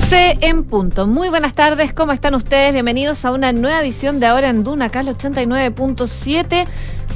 12 en punto. Muy buenas tardes, ¿cómo están ustedes? Bienvenidos a una nueva edición de Ahora en Duna, acá el 89.7.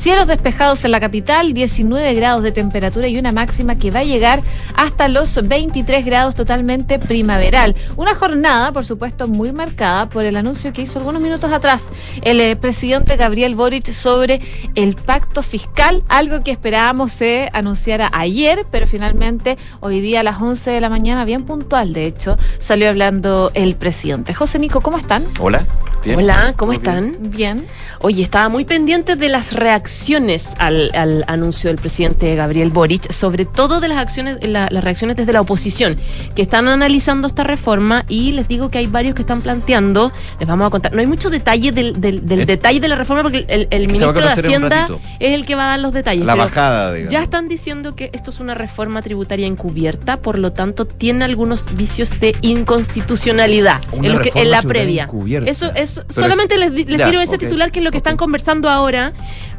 Cielos despejados en la capital, 19 grados de temperatura y una máxima que va a llegar hasta los 23 grados totalmente primaveral. Una jornada, por supuesto, muy marcada por el anuncio que hizo algunos minutos atrás el eh, presidente Gabriel Boric sobre el pacto fiscal, algo que esperábamos se anunciara ayer, pero finalmente hoy día a las 11 de la mañana, bien puntual de hecho, salió hablando el presidente. José Nico, ¿cómo están? Hola. Hola, ¿cómo están? Bien. Oye, estaba muy pendiente de las reacciones al, anuncio del presidente Gabriel Boric, sobre todo de las acciones, las reacciones desde la oposición, que están analizando esta reforma y les digo que hay varios que están planteando, les vamos a contar, no hay mucho detalle del, eh, detalle de la reforma porque el, ministro de Hacienda es el que va a dar los detalles. La bajada, digamos. Ya están diciendo que esto es una reforma tributaria encubierta, por lo tanto tiene algunos vicios de inconstitucionalidad en, la previa. Eso solamente les, les ese titular que es lo que están conversando ahora.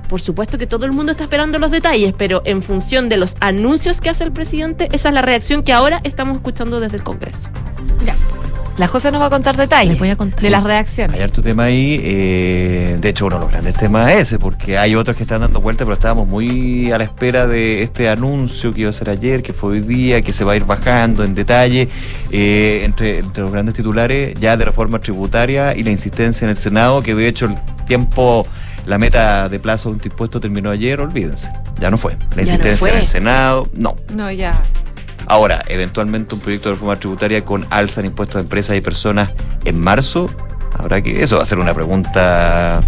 Por supuesto que todo el mundo está esperando los detalles, pero en función de los anuncios que hace el presidente, esa es la reacción que ahora estamos escuchando desde el Congreso. Ya. La José nos va a contar detalles voy a contar. de las reacciones. Hay harto tema ahí. Eh, de hecho, uno de los grandes temas es ese, porque hay otros que están dando vuelta, pero estábamos muy a la espera de este anuncio que iba a ser ayer, que fue hoy día, que se va a ir bajando en detalle. Eh, entre, entre los grandes titulares, ya de reforma tributaria y la insistencia en el Senado, que de hecho el tiempo la meta de plazo de un impuesto terminó ayer, olvídense, ya no fue. La insistencia en el Senado, no. No, ya. Ahora, eventualmente un proyecto de reforma tributaria con alza en impuestos de empresas y personas en marzo, habrá que. Eso va a ser una pregunta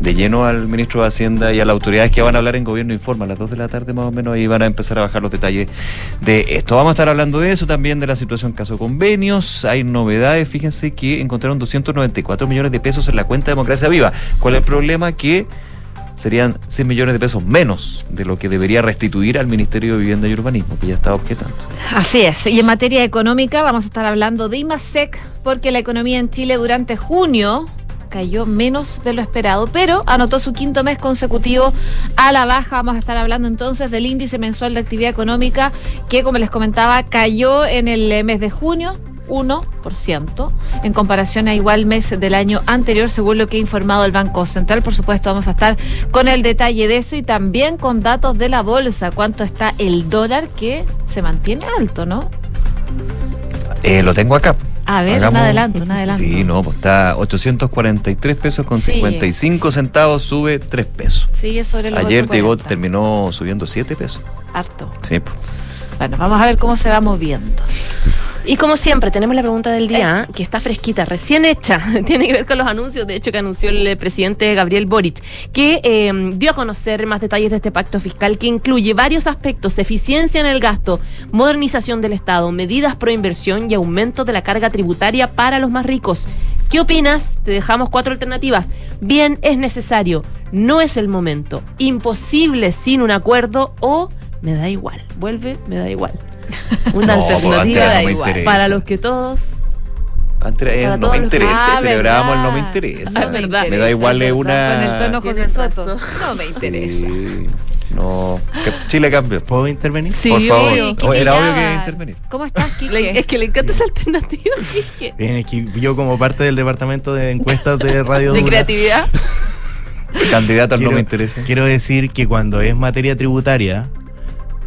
de lleno al ministro de Hacienda y a las autoridades que van a hablar en Gobierno Informa a las 2 de la tarde más o menos y van a empezar a bajar los detalles de esto. Vamos a estar hablando de eso también, de la situación caso convenios. Hay novedades, fíjense que encontraron 294 millones de pesos en la cuenta de Democracia Viva. ¿Cuál es el problema? Que serían 100 millones de pesos menos de lo que debería restituir al Ministerio de Vivienda y Urbanismo, que ya está objetando. Así es. Y en materia económica vamos a estar hablando de IMASEC, porque la economía en Chile durante junio cayó menos de lo esperado, pero anotó su quinto mes consecutivo a la baja. Vamos a estar hablando entonces del índice mensual de actividad económica que, como les comentaba, cayó en el mes de junio, 1% en comparación a igual mes del año anterior, según lo que ha informado el Banco Central. Por supuesto, vamos a estar con el detalle de eso y también con datos de la bolsa, cuánto está el dólar que se mantiene alto, ¿no? Eh, lo tengo acá. A ver, un adelanto, un adelanto. Sí, no, pues está 843 pesos con 55 centavos, sube 3 pesos. Sí, sobre los Ayer llegó, terminó subiendo 7 pesos. Harto. Sí. Pues. Bueno, vamos a ver cómo se va moviendo. Y como siempre, tenemos la pregunta del día, que está fresquita, recién hecha. Tiene que ver con los anuncios, de hecho, que anunció el presidente Gabriel Boric, que eh, dio a conocer más detalles de este pacto fiscal que incluye varios aspectos: eficiencia en el gasto, modernización del Estado, medidas pro inversión y aumento de la carga tributaria para los más ricos. ¿Qué opinas? Te dejamos cuatro alternativas. Bien, es necesario, no es el momento, imposible sin un acuerdo o me da igual. Vuelve, me da igual. Una alternativa para los que todos antes no me interesa, ah, celebrábamos el no me interesa. me da igual es una. Con el tono José Soto. No me interesa. No. Chile cambio. ¿Puedo intervenir? Sí, Por favor. era obvio que intervenir. ¿Cómo estás, Kike? es que le encanta esa alternativa, Kike. Bien, es que yo como parte del departamento de encuestas de Radio ¿De creatividad? Candidato al no me interesa. Quiero decir que cuando es materia tributaria,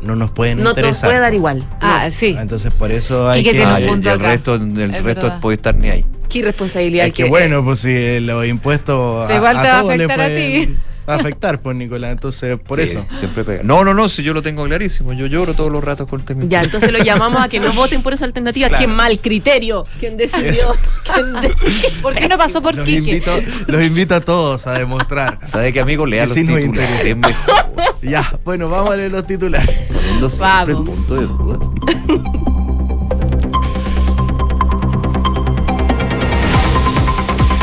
no nos pueden no interesar. No nos puede dar igual. Ah, sí. Entonces por eso hay que... Ah, el resto, el resto puede estar ni ahí. ¿Qué responsabilidad? Es que, bueno, pues si los impuestos... igual te va a afectar a ti afectar, pues, Nicolás. Entonces, por eso. Siempre pega. No, no, no, si yo lo tengo clarísimo. Yo lloro todos los ratos con el tema. Ya, entonces lo llamamos a que no voten por esa alternativa. Qué mal criterio. ¿Quién decidió? ¿Quién decidió? ¿Por qué no pasó por los Quique? Invito, los invito a todos a demostrar. ¿Sabe qué, amigo? Lea los titulares. Ya, bueno, vamos a leer los titulares. Poniendo siempre el punto de duda.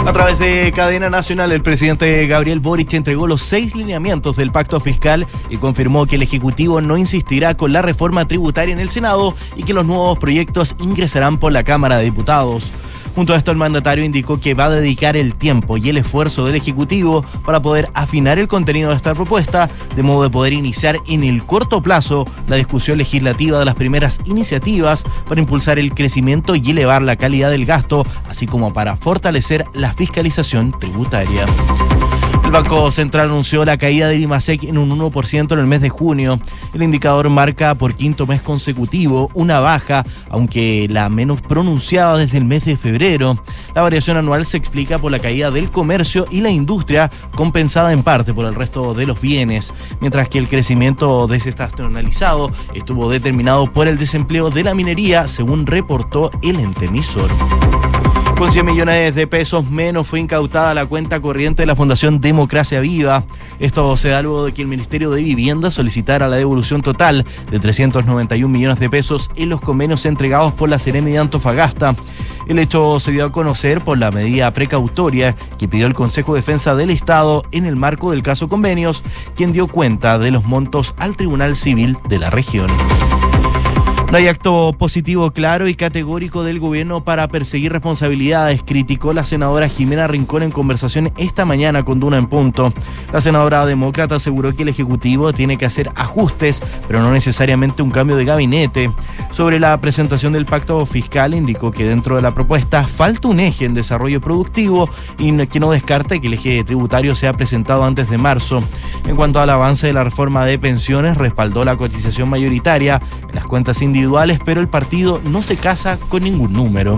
A través de cadena nacional, el presidente Gabriel Boric entregó los seis lineamientos del pacto fiscal y confirmó que el Ejecutivo no insistirá con la reforma tributaria en el Senado y que los nuevos proyectos ingresarán por la Cámara de Diputados. Junto a esto, el mandatario indicó que va a dedicar el tiempo y el esfuerzo del Ejecutivo para poder afinar el contenido de esta propuesta, de modo de poder iniciar en el corto plazo la discusión legislativa de las primeras iniciativas para impulsar el crecimiento y elevar la calidad del gasto, así como para fortalecer la fiscalización tributaria. El Banco Central anunció la caída del IMASEC en un 1% en el mes de junio. El indicador marca por quinto mes consecutivo una baja, aunque la menos pronunciada desde el mes de febrero. La variación anual se explica por la caída del comercio y la industria, compensada en parte por el resto de los bienes, mientras que el crecimiento desestacionalizado estuvo determinado por el desempleo de la minería, según reportó el entemisor. Con 100 millones de pesos menos fue incautada la cuenta corriente de la Fundación Democracia Viva. Esto se da luego de que el Ministerio de Vivienda solicitara la devolución total de 391 millones de pesos en los convenios entregados por la Ceremi de Antofagasta. El hecho se dio a conocer por la medida precautoria que pidió el Consejo de Defensa del Estado en el marco del caso convenios, quien dio cuenta de los montos al Tribunal Civil de la región. No hay acto positivo claro y categórico del gobierno para perseguir responsabilidades, criticó la senadora Jimena Rincón en conversación esta mañana con Duna en Punto. La senadora demócrata aseguró que el Ejecutivo tiene que hacer ajustes, pero no necesariamente un cambio de gabinete. Sobre la presentación del pacto fiscal, indicó que dentro de la propuesta falta un eje en desarrollo productivo y que no descarta que el eje tributario sea presentado antes de marzo. En cuanto al avance de la reforma de pensiones, respaldó la cotización mayoritaria, las cuentas individuales pero el partido no se casa con ningún número.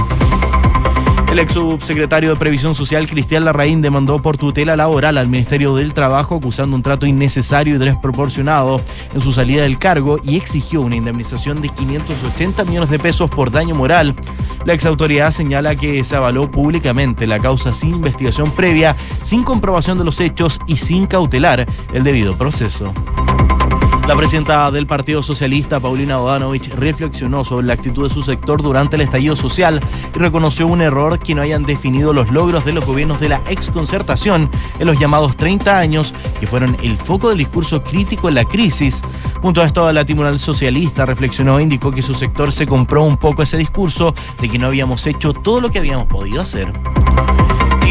El ex subsecretario de Previsión Social, Cristian Larraín, demandó por tutela laboral al Ministerio del Trabajo acusando un trato innecesario y desproporcionado en su salida del cargo y exigió una indemnización de 580 millones de pesos por daño moral. La ex autoridad señala que se avaló públicamente la causa sin investigación previa, sin comprobación de los hechos y sin cautelar el debido proceso. La presidenta del Partido Socialista, Paulina Bodanovich, reflexionó sobre la actitud de su sector durante el estallido social y reconoció un error que no hayan definido los logros de los gobiernos de la exconcertación en los llamados 30 años, que fueron el foco del discurso crítico en la crisis. Junto a esto, la Tribunal Socialista reflexionó e indicó que su sector se compró un poco ese discurso de que no habíamos hecho todo lo que habíamos podido hacer.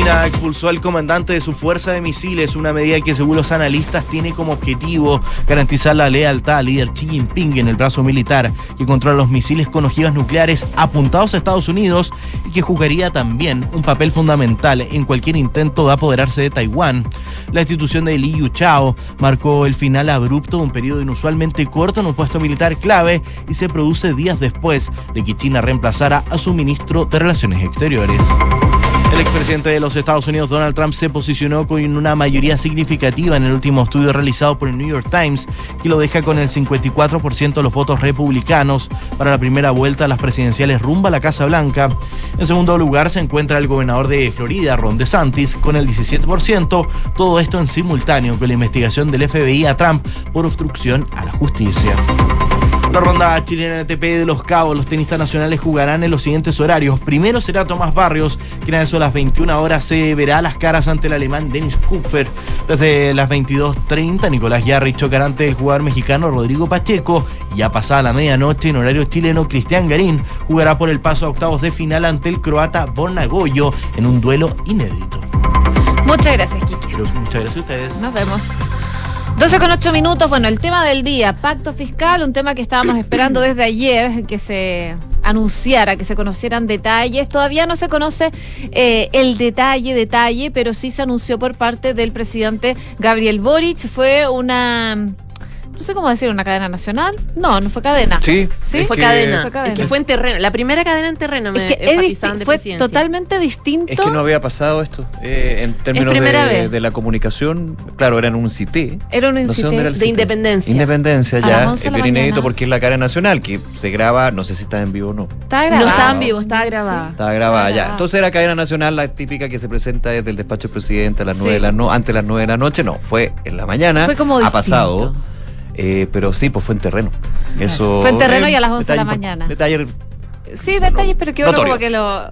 China expulsó al comandante de su fuerza de misiles, una medida que según los analistas tiene como objetivo garantizar la lealtad al líder Xi Jinping en el brazo militar, que controla los misiles con ojivas nucleares apuntados a Estados Unidos y que jugaría también un papel fundamental en cualquier intento de apoderarse de Taiwán. La institución de Li Yuchao marcó el final abrupto de un periodo inusualmente corto en un puesto militar clave y se produce días después de que China reemplazara a su ministro de Relaciones Exteriores. El expresidente de los Estados Unidos, Donald Trump, se posicionó con una mayoría significativa en el último estudio realizado por el New York Times, que lo deja con el 54% de los votos republicanos para la primera vuelta a las presidenciales rumba a la Casa Blanca. En segundo lugar se encuentra el gobernador de Florida, Ron DeSantis, con el 17%, todo esto en simultáneo con la investigación del FBI a Trump por obstrucción a la justicia. La ronda chilena ATP de Los Cabos, los tenistas nacionales jugarán en los siguientes horarios. Primero será Tomás Barrios, que a eso a las 21 horas se verá las caras ante el alemán Dennis Kupfer. Desde las 22.30, Nicolás Yarri chocará ante el jugador mexicano Rodrigo Pacheco. Y ya pasada la medianoche, en horario chileno, Cristian Garín jugará por el paso a octavos de final ante el croata Borna Goyo en un duelo inédito. Muchas gracias, Kiki. Muchas gracias a ustedes. Nos vemos. 12 con 8 minutos, bueno, el tema del día, pacto fiscal, un tema que estábamos esperando desde ayer, que se anunciara, que se conocieran detalles. Todavía no se conoce eh, el detalle, detalle, pero sí se anunció por parte del presidente Gabriel Boric. Fue una no sé cómo decir, una cadena nacional. No, no fue cadena. Sí, sí, fue, que- cadena. Fue cadena. Es que fue en terreno. La primera cadena en terreno me Es que es enfatizaban disti- de fue presidencia. totalmente distinto. Es que no había pasado esto eh, en términos primera de, vez. de la comunicación. Claro, era en un CITE. Era un No sé incité. dónde era el De CITE. Independencia. Independencia, A ya. 11 de Es bien inédito porque es la cara nacional que se graba, no sé si está en vivo o no. Estaba No grabado. estaba en vivo, estaba grabada. Estaba grabada ya. grabada. Entonces era cadena nacional, la típica que se presenta desde el despacho del presidente a las Sí. nueve de la no, antes de las 9 de la noche. No, fue en la mañana. Fue como Ha distinto. pasado. Eh, pero sí, pues fue en terreno. Eso. Fue en terreno eh, y a las 11 de la mañana. Detalle Sí, detalles, pero que uno Notorio. como que lo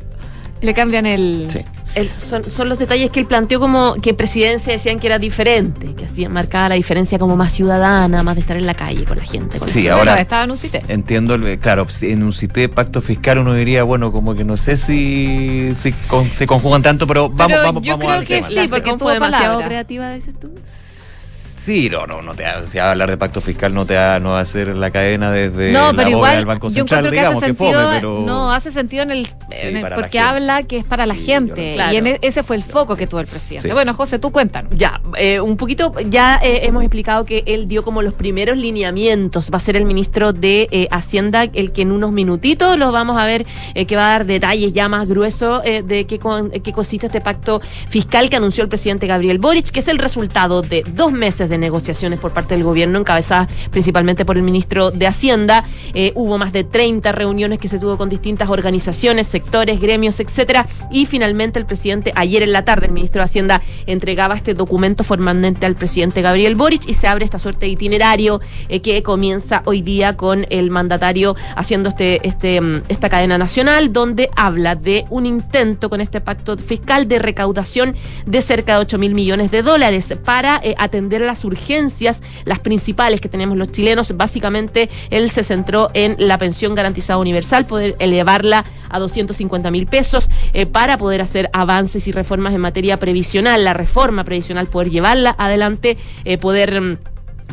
le cambian el, Sí. El- son, son los detalles que él planteó como que presidencia decían que era diferente, que hacía marcaba la diferencia como más ciudadana, más de estar en la calle con la gente. con la Sí, ahora- estaba en un CITE. Entiendo, el- claro, en un CITE pacto fiscal uno diría, bueno, como que no sé si, si con- se conjugan tanto, pero vamos, Pero vamos, yo vamos creo al que tema. sí, La porque fue demasiado palabra. creativa, dices tú. Sí, no, no, no te ha- si hablar de pacto fiscal no te va, no va a ser la cadena desde No, la pero bóveda igual del Banco yo Central, encuentro que digamos, hace que fome, sentido, pero no, hace sentido en el, Sí, en el- para la porque habla que es para la gente yo y en e- ese fue el foco que tuvo el presidente. Sí. Bueno, José, tú cuéntanos. Ya, eh, un poquito, ya eh, hemos explicado que él dio como los primeros lineamientos. Va a ser el ministro de eh, Hacienda el que en unos minutitos los vamos a ver, eh, que va a dar detalles ya más gruesos eh, de qué, con- qué consiste este pacto fiscal que anunció el presidente Gabriel Boric, que es el resultado de dos meses de negociaciones por parte del gobierno, encabezadas principalmente por el ministro de Hacienda. Eh, hubo más de 30 reuniones que se tuvo con distintas organizaciones, sectores, gremios, etcétera. Y finalmente el presidente, ayer en la tarde, el ministro de Hacienda entregaba este documento formalmente al presidente Gabriel Boric y se abre esta suerte de itinerario eh, que comienza hoy día con el mandatario haciendo este, este, mm, esta cadena nacional, donde habla de un intento con este pacto fiscal de recaudación de cerca de 8 mil millones de dólares para eh, atender las urgencias, las principales que tenemos los chilenos. Básicamente, él se centró en la pensión garantizada universal, poder elevarla a 250 mil pesos eh, para poder hacer avances y reformas en materia previsional, la reforma previsional, poder llevarla adelante, eh, poder...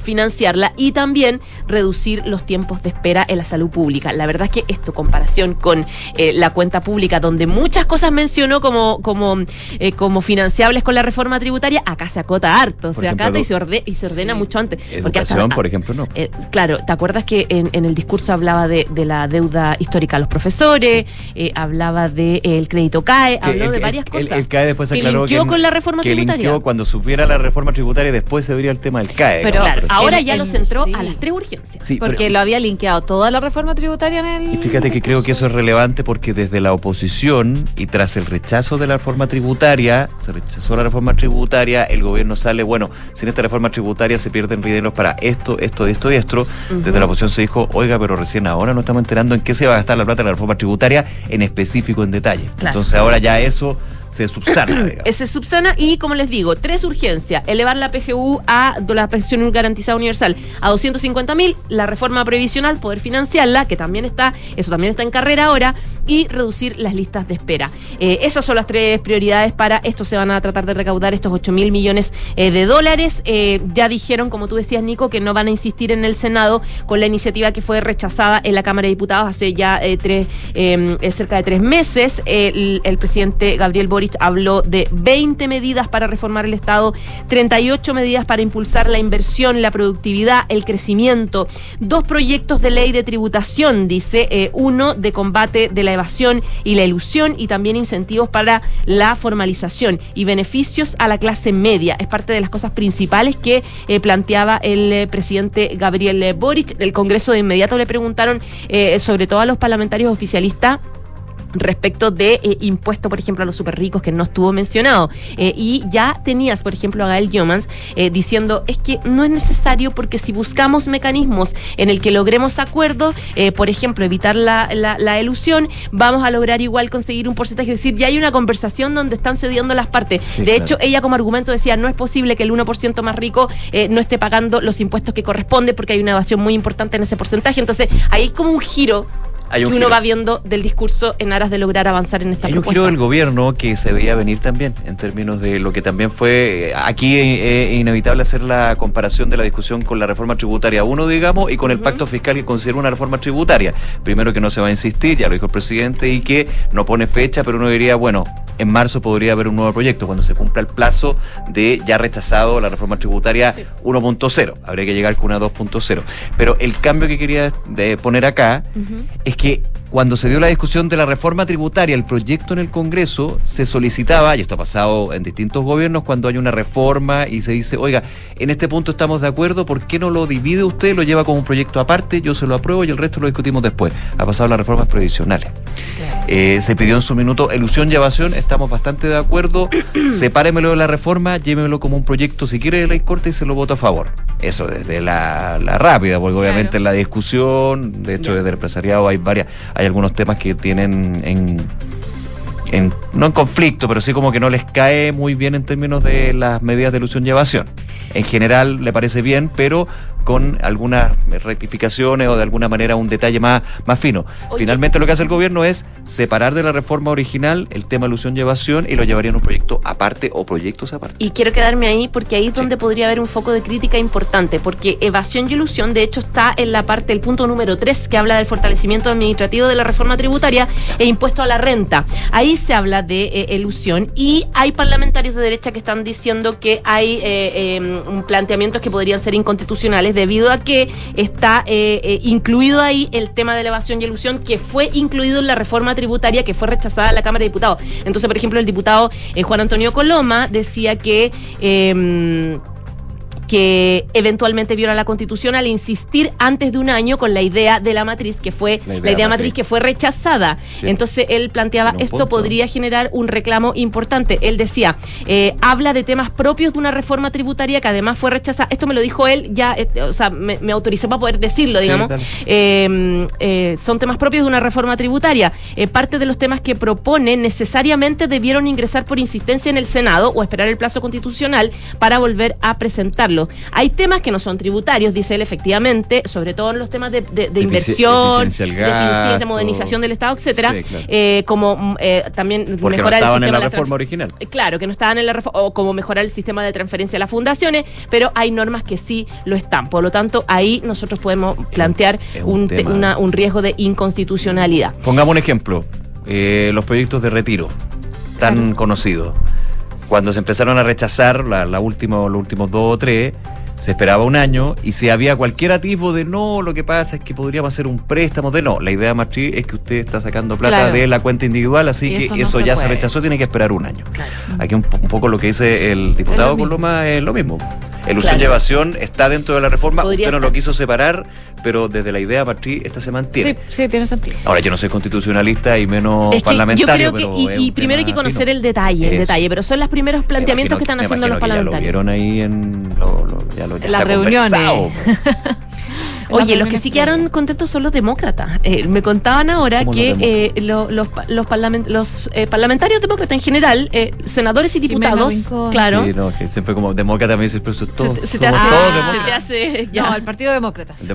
financiarla y también reducir los tiempos de espera en la salud pública. La verdad es que esto, comparación con eh, la cuenta pública, donde muchas cosas mencionó como, como, eh, como financiables con la reforma tributaria, acá se acota harto, Por se ejemplo, acata y se, orde- y se ordena Sí. mucho antes. Educación, hasta- por ejemplo, no. eh, claro, ¿te acuerdas que en, en el discurso hablaba de, de la deuda histórica a los profesores, eh, hablaba del el crédito CAE, Que habló el- de el- varias el- cosas? El, CAE después que aclaró linkeó que, con la reforma que tributaria. cuando supiera la reforma tributaria después se vería el tema del CAE. Pero claro, ahora ya en- lo centró sí. a las tres urgencias. Sí, pero- Porque lo había linkeado toda la reforma tributaria en el. Y fíjate que creo que eso es relevante porque desde la oposición y tras el rechazo de la reforma tributaria, se rechazó la reforma tributaria, el gobierno sale, bueno, sin esta reforma tributaria se pierden dineros para esto, esto, esto y esto. Desde la oposición se dijo, oiga, pero recién ahora nos estamos enterando en qué se va a gastar la plata de la reforma tributaria en específico, en detalle. Claro. Entonces ahora ya eso se subsana, digamos. Ese subsana y, como les digo, tres urgencias. Elevar la PGU a la pensión garantizada universal a 250 mil, la reforma previsional, poder financiarla, que también está, eso también está en carrera ahora, y reducir las listas de espera. Eh, esas son las tres prioridades para esto. Se van a tratar de recaudar estos 8 mil millones eh, de dólares. Eh, ya dijeron, como tú decías, Nico, que no van a insistir en el Senado con la iniciativa que fue rechazada en la Cámara de Diputados hace ya tres, cerca de tres meses. El, el presidente Gabriel Boric habló de 20 medidas para reformar el Estado, 38 medidas para impulsar la inversión, la productividad, el crecimiento, dos proyectos de ley de tributación, dice, eh, uno de combate de la evasión y la ilusión y también incentivos para la formalización y beneficios a la clase media. Es parte de las cosas principales que eh, planteaba el eh, presidente Gabriel Boric. El Congreso de inmediato le preguntaron, sobre todo a los parlamentarios oficialistas, respecto de eh, impuesto, por ejemplo, a los super ricos, que no estuvo mencionado. Eh, y ya tenías, por ejemplo, a Gael Yomans eh, diciendo, es que no es necesario porque si buscamos mecanismos en el que logremos acuerdos, eh, por ejemplo, evitar la, la, la elusión, vamos a lograr igual conseguir un porcentaje. Es decir, ya hay una conversación donde están cediendo las partes. Sí, de claro. hecho, ella como argumento decía, no es posible que el 1% más rico eh, no esté pagando los impuestos que corresponde porque hay una evasión muy importante en ese porcentaje. Entonces, ahí hay como un giro Hay un que uno giro. va viendo del discurso en aras de lograr avanzar en esta Hay un propuesta. giro del gobierno que se veía venir también, en términos de lo que también fue. eh, Aquí es inevitable hacer la comparación de la discusión con la reforma tributaria 1, digamos, y con el pacto fiscal que considera una reforma tributaria. Primero que no se va a insistir, ya lo dijo el presidente, y que no pone fecha, pero uno diría, bueno, en marzo podría haber un nuevo proyecto, cuando se cumpla el plazo de ya rechazado la reforma tributaria 1.0. Habría que llegar con una 2.0. Pero el cambio que quería de poner acá es que cuando se dio la discusión de la reforma tributaria, el proyecto en el Congreso, se solicitaba, y esto ha pasado en distintos gobiernos, cuando hay una reforma y se dice, oiga, en este punto estamos de acuerdo, ¿por qué no lo divide usted, lo lleva como un proyecto aparte, yo se lo apruebo y el resto lo discutimos después? Ha pasado las reformas previsionales. Eh, se pidió en su minuto elusión y evasión, estamos bastante de acuerdo, sepáremelo de la reforma, llévemelo como un proyecto si quiere de ley corta y se lo voto a favor. Eso desde la, la rápida, porque obviamente Claro. en la discusión, de hecho desde el empresariado hay varias, hay algunos temas que tienen en en, no en conflicto, pero sí como que no les cae muy bien en términos de las medidas de ilusión y evasión. En general le parece bien, pero con algunas rectificaciones o de alguna manera un detalle más, más fino. Oye. Finalmente lo que hace el gobierno es separar de la reforma original el tema ilusión y evasión y lo llevaría en un proyecto aparte o proyectos aparte. Y quiero quedarme ahí porque ahí es donde podría haber un foco de crítica importante, porque evasión y ilusión, de hecho, está en la parte, el punto número 3, que habla del fortalecimiento administrativo de la reforma tributaria e impuesto a la renta. Ahí se habla de eh, ilusión y hay parlamentarios de derecha que están diciendo que hay eh, eh, planteamientos que podrían ser inconstitucionales debido a que está eh, eh, incluido ahí el tema de evasión y ilusión que fue incluido en la reforma tributaria que fue rechazada en la Cámara de Diputados. Entonces, por ejemplo, el diputado eh, Juan Antonio Coloma decía que... que eventualmente viola la constitución al insistir antes de un año con la idea de la matriz que fue La la idea idea, matriz. matriz que fue rechazada. Sí. Entonces él planteaba esto punto. podría generar un reclamo importante. Él decía eh, habla de temas propios de una reforma tributaria que además fue rechazada. Esto me lo dijo él ya, eh, o sea, me, me autorizó para poder decirlo, digamos. dale. Eh, eh, son temas propios de una reforma tributaria. Parte de los temas que propone necesariamente debieron ingresar por insistencia en el Senado o esperar el plazo constitucional para volver a presentarlo. Hay temas que no son tributarios, dice él efectivamente, sobre todo en los temas de, de- de inversión, de eficiencia, modernización del Estado, etcétera, Sí, claro. eh, como mm, eh, también Porque no mejorar el estaban en sistema la de reforma original. eh, Claro, que no estaban en la reforma, o como mejorar el sistema de transferencia a las fundaciones, pero hay normas que sí lo están. Por lo tanto, ahí nosotros podemos plantear es un un, te- tema. una- un riesgo de inconstitucionalidad. Pongamos un ejemplo, eh, los proyectos de retiro, tan conocidos. Cuando se empezaron a rechazar la, la última, los últimos dos o tres, se esperaba un año y si había cualquier atisbo de no, lo que pasa es que podríamos hacer un préstamo de no, la idea matriz es que usted está sacando plata Claro. de la cuenta individual, así Y que eso eso, no se ya se rechazó, tiene que esperar un año. Aquí un, un poco lo que dice el diputado. Coloma es lo mismo. Ilusión Claro. y evasión está dentro de la reforma, Podría usted no lo quiso separar, pero desde la idea matriz esta se mantiene. Sí, sí, tiene sentido. Ahora yo no soy constitucionalista y menos Es que yo parlamentario, creo que, pero y, y primero hay que conocer fino. el detalle, el Eso. detalle, pero son los primeros planteamientos que están haciendo los que parlamentarios. Ya lo vieron ahí en lo- lo- ya ya reuniones. conversado. Oye, Las los que sí quedaron contentos son los demócratas. Eh, me contaban ahora ¿Cómo los que eh, lo- los, los, parlament- los eh, parlamentarios demócratas en general, eh, senadores y diputados, claro, Sí, no, que siempre como demócrata me dice, pero eso es todo. se, te- se te hace, todos se te demócratas. hace- ya. No, el Partido Demócrata. De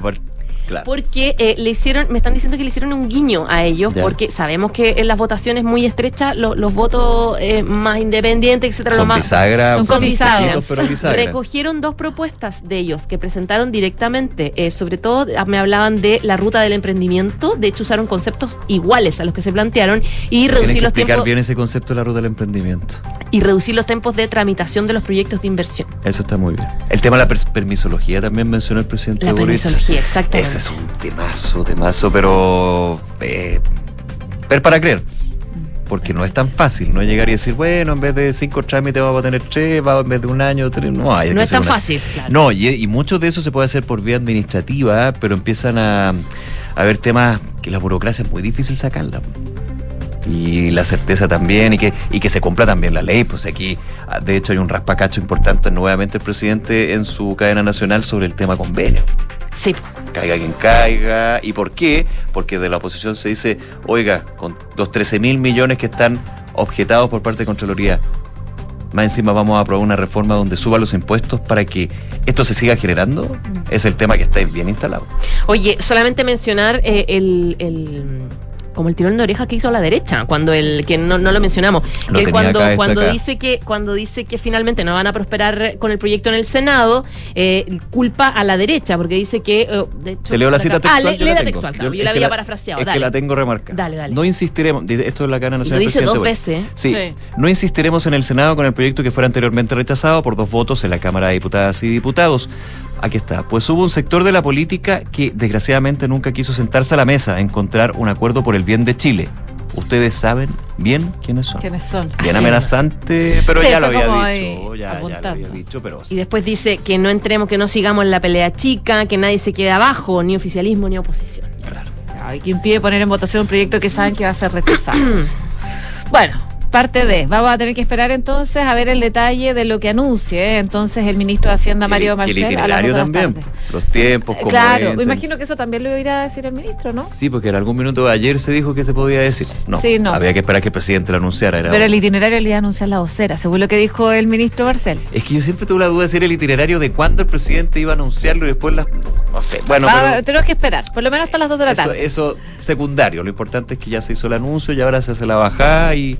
claro. Porque eh, le hicieron, me están diciendo que le hicieron un guiño a ellos, Ya. porque sabemos que en las votaciones muy estrechas, lo- los votos eh, más independientes, etcétera, lo Son más bisagra, son son cotizados. bisagra. pero bisagra. Recogieron dos propuestas de ellos que presentaron directamente, eh, sobre todo ah, me hablaban de la ruta del emprendimiento, de hecho usaron conceptos iguales a los que se plantearon y que reducir los explicar tiempos bien ese concepto de la ruta del emprendimiento. y reducir los tiempos de tramitación de los proyectos de inversión. Eso está muy bien. El tema de la permisología también mencionó el presidente La Boric. permisología, exactamente. Ese es un temazo, temazo, pero eh, ver para creer. Porque no es tan fácil, no llegar y decir, bueno, en vez de cinco trámites vamos a tener tres, va en vez de un año, tres. No, hay No es tan una- fácil, claro. No, y, y mucho de eso se puede hacer por vía administrativa, pero empiezan a, a haber temas que la burocracia es muy difícil sacarla. Y la certeza también, y que, y que se cumpla también la ley. Pues aquí, ah, de hecho, hay un raspacacho importante nuevamente el presidente en su cadena nacional sobre el tema convenio Sí, caiga quien caiga. ¿Y por qué? Porque de la oposición se dice, oiga, con los 13 mil millones que están objetados por parte de Contraloría, más encima vamos a aprobar una reforma donde suba los impuestos para que esto se siga generando, es el tema que está bien instalado. Oye, solamente mencionar eh, el, el- como el tirón de oreja que hizo a la derecha, cuando el que no, no lo mencionamos, Lo que cuando acá, cuando acá. dice que cuando dice que finalmente no van a prosperar con el proyecto en el Senado, eh, culpa a la derecha porque dice que eh, de hecho Te leo la cita Ah, textual. le- yo lee la textual, claro, yo, la había parafraseado, Es dale. que la tengo remarcada. Dale, dale. No insistiremos, esto es la lo nacional. del dice dos veces. Sí, Sí. no insistiremos en el Senado con el proyecto que fuera anteriormente rechazado por dos votos en la Cámara de Diputadas y Diputados. Aquí está. Pues hubo un sector de la política que desgraciadamente nunca quiso sentarse a la mesa a encontrar un acuerdo por el bien de Chile. Ustedes saben bien quiénes son. ¿Quiénes son? Bien amenazante, pero Sí, ya lo había dicho. Ya, ya lo había dicho, pero. Y después dice que no entremos, que no sigamos la pelea chica, que nadie se quede abajo, ni oficialismo ni oposición. Claro. Ay, que impide poner en votación un proyecto que saben que va a ser rechazado. bueno, Parte de. Vamos a tener que esperar entonces a ver el detalle de lo que anuncie. ¿eh? Entonces el ministro de Hacienda, Mario Y el Marcel. a las itinerario también. Los tiempos, cómo Claro, me imagino que eso también lo irá a decir el ministro, ¿no? Sí, porque en algún minuto de ayer se dijo que se podía decir. No, Sí, no. había que esperar que el presidente lo anunciara. Era Pero el itinerario le iba a anunciar la vocera, según lo que dijo el ministro Barcel. Es que yo siempre tuve la duda de si era el itinerario de cuándo el presidente iba a anunciarlo y después las... No sé, bueno, Va- pero tenemos que esperar, por lo menos hasta las 2 de la eso, tarde. eso secundario. Lo importante es que ya se hizo el anuncio y ahora se hace la bajada y,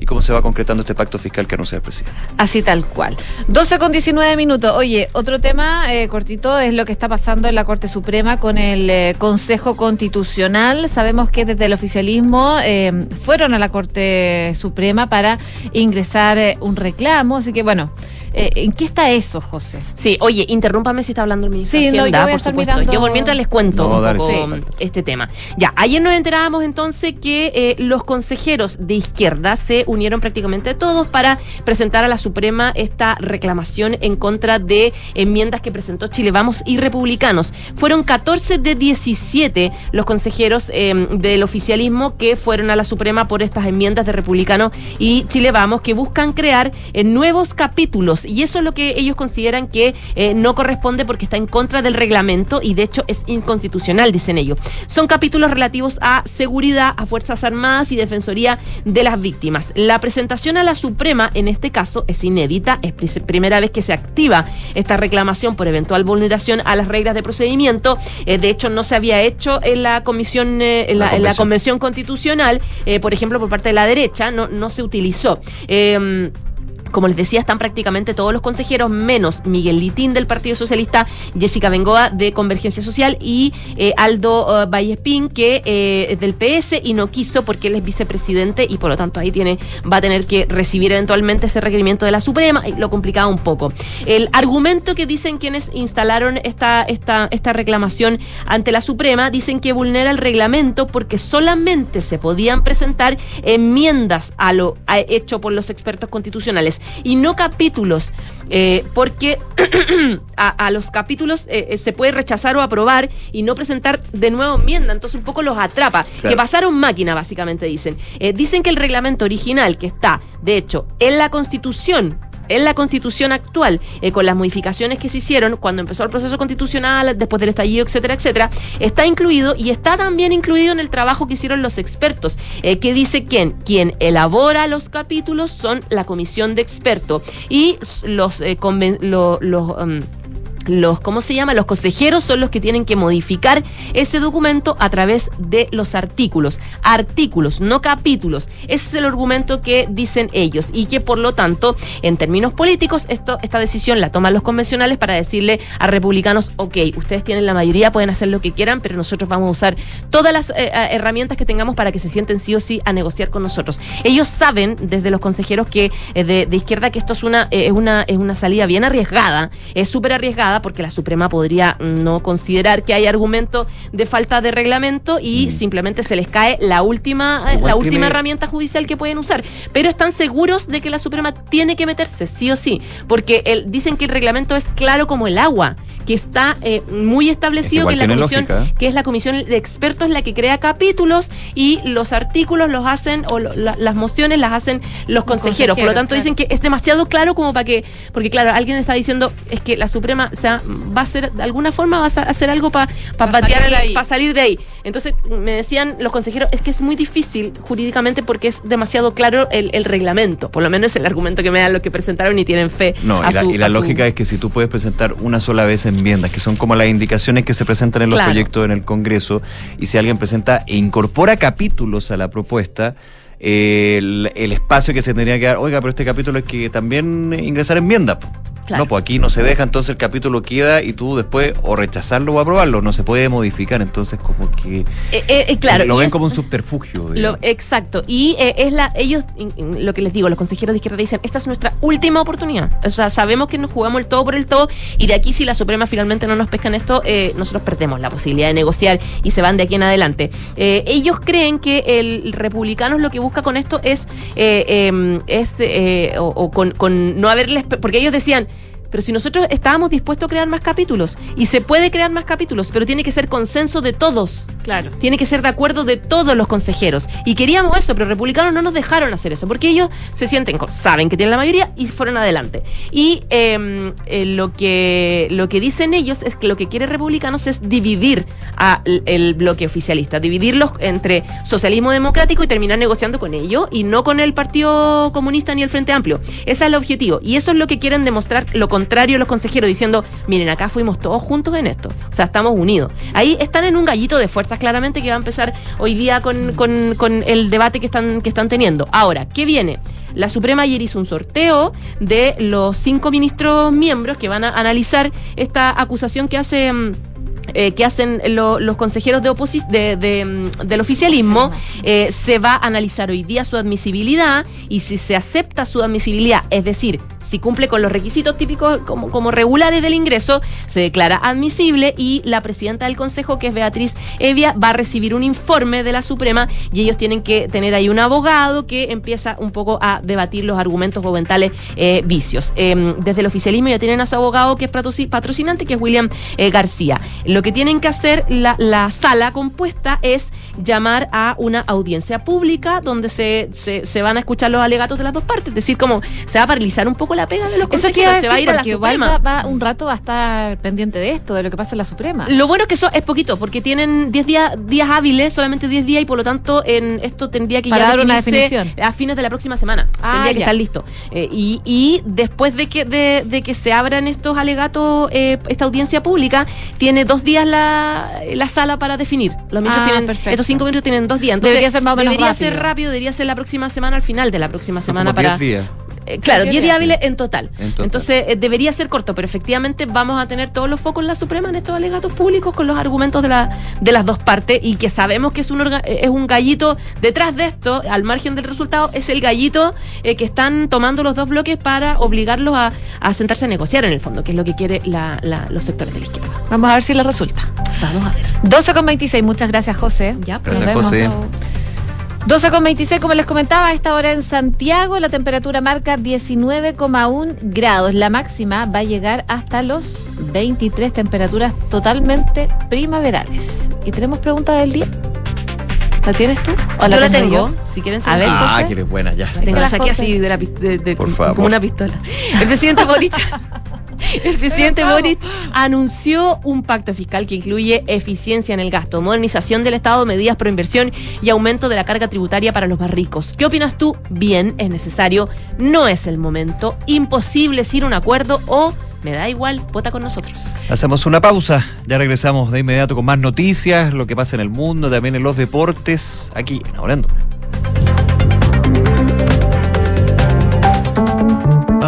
y cómo se va concretando este pacto fiscal que anuncia el presidente. Así tal cual. 12 con 19 minutos. Oye, otro tema eh, cortito es lo que está pasando en la Corte Suprema con el eh, Consejo Constitucional. Sabemos que desde el oficialismo eh, fueron a la Corte Suprema para ingresar eh, un reclamo. Así que bueno, eh, ¿en qué está eso, José? Sí, oye, interrúmpame si está hablando el ministro Sí, de no, yo Hacienda, voy a por estar supuesto. mirando- Yo por mientras les cuento No, un dale, poco sí. este tema. Ya, ayer nos enterábamos entonces que eh, los consejeros de izquierda se unieron prácticamente todos para presentar a la Suprema esta reclamación en contra de enmiendas que presentó Chile Vamos y Republicanos. Fueron 14 de 17 los consejeros eh, del oficialismo que fueron a la Suprema por estas enmiendas de Republicano y Chile Vamos que buscan crear eh, nuevos capítulos y eso es lo que ellos consideran que eh, no corresponde porque está en contra del reglamento y de hecho es inconstitucional, dicen ellos. Son capítulos relativos a seguridad, a Fuerzas Armadas y Defensoría de las Víctimas. La presentación a la Suprema en este caso es inédita, es pri- primera vez que se activa esta reclamación por eventual vulneración a las reglas de procedimiento. Eh, de hecho, no se había hecho en la comisión, eh, en, la, La en la convención. constitucional, por ejemplo, por parte de la derecha, no, no se utilizó. Eh, como les decía, están prácticamente todos los consejeros, menos Miguel Litín del Partido Socialista, Jessica Bengoa de Convergencia Social y eh, Aldo eh, Vallespín, que eh, es del PS y no quiso porque él es vicepresidente y por lo tanto ahí tiene, va a tener que recibir eventualmente ese requerimiento de la Suprema y lo complicaba un poco. El argumento que dicen quienes instalaron esta, esta, esta reclamación ante la Suprema, dicen que vulnera el reglamento porque solamente se podían presentar enmiendas a lo hecho por los expertos constitucionales y no capítulos, eh, porque a, a los capítulos eh, eh, se puede rechazar o aprobar y no presentar de nuevo enmienda, entonces un poco los atrapa, Claro. que pasaron máquina básicamente dicen. Eh, dicen que el reglamento original que está, de hecho, en la Constitución, en la constitución actual, eh, con las modificaciones que se hicieron cuando empezó el proceso constitucional, después del estallido, etcétera, etcétera, está incluido y está también incluido en el trabajo que hicieron los expertos, eh, que dice quién, quien elabora los capítulos son la comisión de expertos y los, eh, los um, los, ¿cómo se llama? Los consejeros son los que tienen que modificar ese documento a través de los artículos. Artículos, no capítulos. Ese es el argumento que dicen ellos y que por lo tanto, en términos políticos, esto, esta decisión la toman los convencionales para decirle a republicanos, ok, ustedes tienen la mayoría, pueden hacer lo que quieran, pero nosotros vamos a usar todas las eh, eh, herramientas que tengamos para que se sienten sí o sí a negociar con nosotros. Ellos saben desde los consejeros que eh, de, izquierda que esto es una, eh, es una, es una salida bien arriesgada, es súper arriesgada porque la Suprema podría no considerar que hay argumento de falta de reglamento y simplemente se les cae la última, eh, Igual la última tiene- herramienta judicial que pueden usar. Pero están seguros de que la Suprema tiene que meterse, sí o sí, porque el, dicen que el reglamento es claro como el agua, que está eh, muy establecido igual que, la tiene comisión, lógica, ¿eh? que es la comisión de expertos la que crea capítulos y los artículos los hacen o lo- la- las mociones las hacen los consejeros. Por lo tanto, claro. dicen que es demasiado claro como para que, porque claro, alguien está diciendo es que la Suprema, o sea, va a ser, de alguna forma va a hacer algo para Pa' salir de ahí. Entonces, me decían los consejeros, es que es muy difícil jurídicamente porque es demasiado claro el, el reglamento. Por lo menos es el argumento que me dan los que presentaron y tienen fe. No, a y la, su- y la su- lógica es que si tú puedes presentar una sola vez enmiendas, que son como las indicaciones que se presentan en los Claro. proyectos en el Congreso, y si alguien presenta e incorpora capítulos a la propuesta, el, el espacio que se tendría que dar, oiga, pero este capítulo es que también ingresar enmienda. Po". Claro. No, pues aquí no se deja, entonces el capítulo queda y tú después o rechazarlo o aprobarlo, no se puede modificar, entonces como que Eh, eh, eh, claro, lo ven es- como un subterfugio. Lo- exacto. Y eh, es la, ellos, lo que les digo, los consejeros de izquierda dicen, esta es nuestra última oportunidad. O sea, sabemos que nos jugamos el todo por el todo y de aquí si la Suprema finalmente no nos pesca en esto, eh, nosotros perdemos la posibilidad de negociar y se van de aquí en adelante. Ellos creen que el republicano lo que busca con esto es, eh, eh, es o, o con, con no haberles, porque ellos decían, pero si nosotros estábamos dispuestos a crear más capítulos, y se puede crear más capítulos, pero tiene que ser consenso de todos. Claro. Tiene que ser de acuerdo de todos los consejeros. Y queríamos eso, pero republicanos no nos dejaron hacer eso, porque ellos se sienten, saben que tienen la mayoría y fueron adelante. Y em, eh, lo, que, lo que dicen ellos es que lo que quiere republicanos es dividir a el bloque oficialista, dividirlos entre socialismo democrático y terminar negociando con ellos y no con el Partido Comunista ni el Frente Amplio. Ese es el objetivo. Y eso es lo que quieren demostrar, lo contrario los consejeros, diciendo, miren, acá fuimos todos juntos en esto. O sea, estamos unidos. Ahí están en un gallito de fuerzas claramente que va a empezar hoy día con, con el debate que están, que están teniendo. Ahora, ¿qué viene? La Suprema ayer hizo un sorteo de los cinco ministros miembros que van a analizar esta acusación que hace... Mm, eh, que hacen los consejeros de de, mm, del oficialismo, eh, se va a analizar hoy día su admisibilidad y si se acepta su admisibilidad, es decir, si cumple con los requisitos típicos como, como regulares del ingreso, se declara admisible y la presidenta del Consejo, que es Beatriz Evia, va a recibir un informe de la Suprema y ellos tienen que tener ahí un abogado que empieza un poco a debatir los argumentos o eh, vicios. Em, desde el oficialismo ya tienen a su abogado que es patrocinante, que es William eh, García. Lo que tienen que hacer la, la, sala compuesta es llamar a una audiencia pública donde se, se, se, van a escuchar los alegatos de las dos partes, es decir, como se va a paralizar un poco la pega de los Eso consejeros, se va a ir a la Suprema. Va, un rato va a estar pendiente de esto, de lo que pasa en la Suprema. Lo bueno es que eso es poquito, porque tienen 10 días, días hábiles, solamente 10 días, y por lo tanto en esto tendría que Para dar una definición. a fines de la próxima semana. Ah, tendría que estar listo. Eh, y, y, después de que, de, de, que se abran estos alegatos, eh, esta audiencia pública, tiene dos días la, la sala para definir. Los ministros ah, tienen, estos cinco minutos tienen dos días. Entonces, debería ser más o menos Debería rápido. ser rápido, debería ser la próxima semana, al final de la próxima semana. para días. Eh, claro, 10 días hábiles en total. Entonces eh, debería ser corto, pero efectivamente vamos a tener todos los focos en la Suprema en estos alegatos públicos con los argumentos de, la, de las dos partes y que sabemos que es un, eh, es un gallito detrás de esto, al margen del resultado, es el gallito que están tomando los dos bloques para obligarlos a, a, sentarse a negociar en el fondo, que es lo que quiere la, los sectores de la izquierda. Vamos a ver si le resulta. Vamos a ver. 12 con 26, muchas gracias José. Ya, pues. Gracias, José. 12 con 26, como les comentaba, a esta hora en Santiago la temperatura marca 19,1 grados. La máxima va a llegar hasta los 23 temperaturas totalmente primaverales. ¿Y tenemos pregunta del día? ¿La tienes tú? ¿O la, la tengo? Si quieren saber. Ah, que eres buena, ya. La tengo, la saqué así de la, de, de, como una pistola. El presidente Boric el presidente Boric anunció un pacto fiscal que incluye eficiencia en el gasto, modernización del Estado, medidas pro inversión y aumento de la carga tributaria para los más ricos. ¿Qué opinas tú? Bien, es necesario, no es el momento, imposible sin un acuerdo o me da igual, vota con nosotros. Hacemos una pausa, ya regresamos de inmediato con más noticias, lo que pasa en el mundo, también en los deportes, aquí en Ahora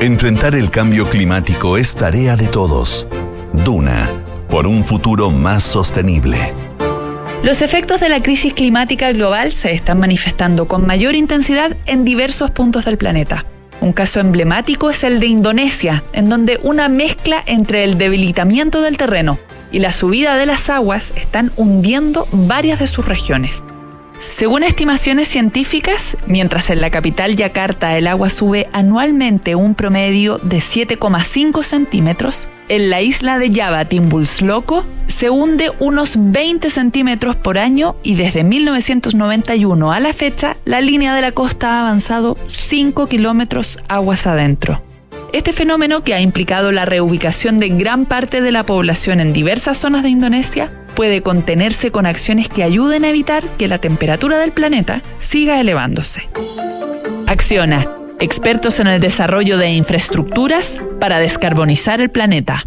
Enfrentar el cambio climático es tarea de todos. Duna, por un futuro más sostenible. Los efectos de la crisis climática global se están manifestando con mayor intensidad en diversos puntos del planeta. Un caso emblemático es el de Indonesia, en donde una mezcla entre el debilitamiento del terreno y la subida de las aguas están hundiendo varias de sus regiones. Según estimaciones científicas, mientras en la capital Yakarta el agua sube anualmente un promedio de 7,5 centímetros, en la isla de Java, Timbulsloko, se hunde unos 20 centímetros por año y desde 1991 a la fecha, la línea de la costa ha avanzado 5 kilómetros aguas adentro. Este fenómeno, que ha implicado la reubicación de gran parte de la población en diversas zonas de Indonesia, puede contenerse con acciones que ayuden a evitar que la temperatura del planeta siga elevándose. Acciona, expertos en el desarrollo de infraestructuras para descarbonizar el planeta.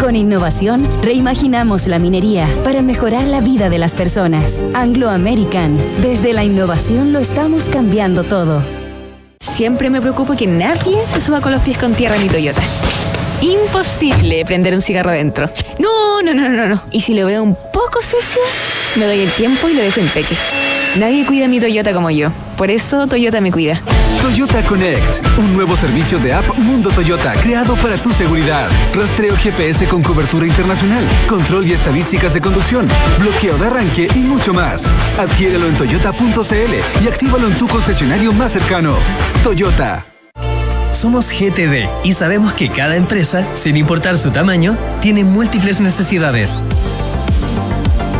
Con innovación reimaginamos la minería para mejorar la vida de las personas. Anglo American. Desde la innovación lo estamos cambiando todo. Siempre me preocupo que nadie se suba con los pies con tierra en mi Toyota. Imposible prender un cigarro adentro. No, no, no, no, no. Y si lo veo un poco sucio, me doy el tiempo y lo dejo en peque. Nadie cuida mi Toyota como yo. Por eso Toyota me cuida. Toyota Connect, un nuevo servicio de app Mundo Toyota creado para tu seguridad. Rastreo GPS con cobertura internacional, control y estadísticas de conducción, bloqueo de arranque y mucho más. Adquiérelo en toyota.cl y actívalo en tu concesionario más cercano. Toyota. Somos GTD y sabemos que cada empresa, sin importar su tamaño, tiene múltiples necesidades.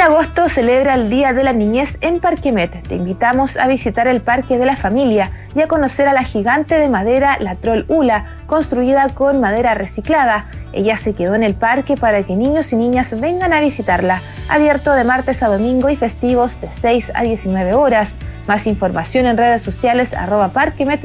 En agosto celebra el Día de la Niñez en Parquemet. Te invitamos a visitar el Parque de la Familia y a conocer a la gigante de madera, la Troll Ula, construida con madera reciclada. Ella se quedó en el parque para que niños y niñas vengan a visitarla. Abierto de martes a domingo y festivos de 6 a 19 horas. Más información en redes sociales arroba Parquemet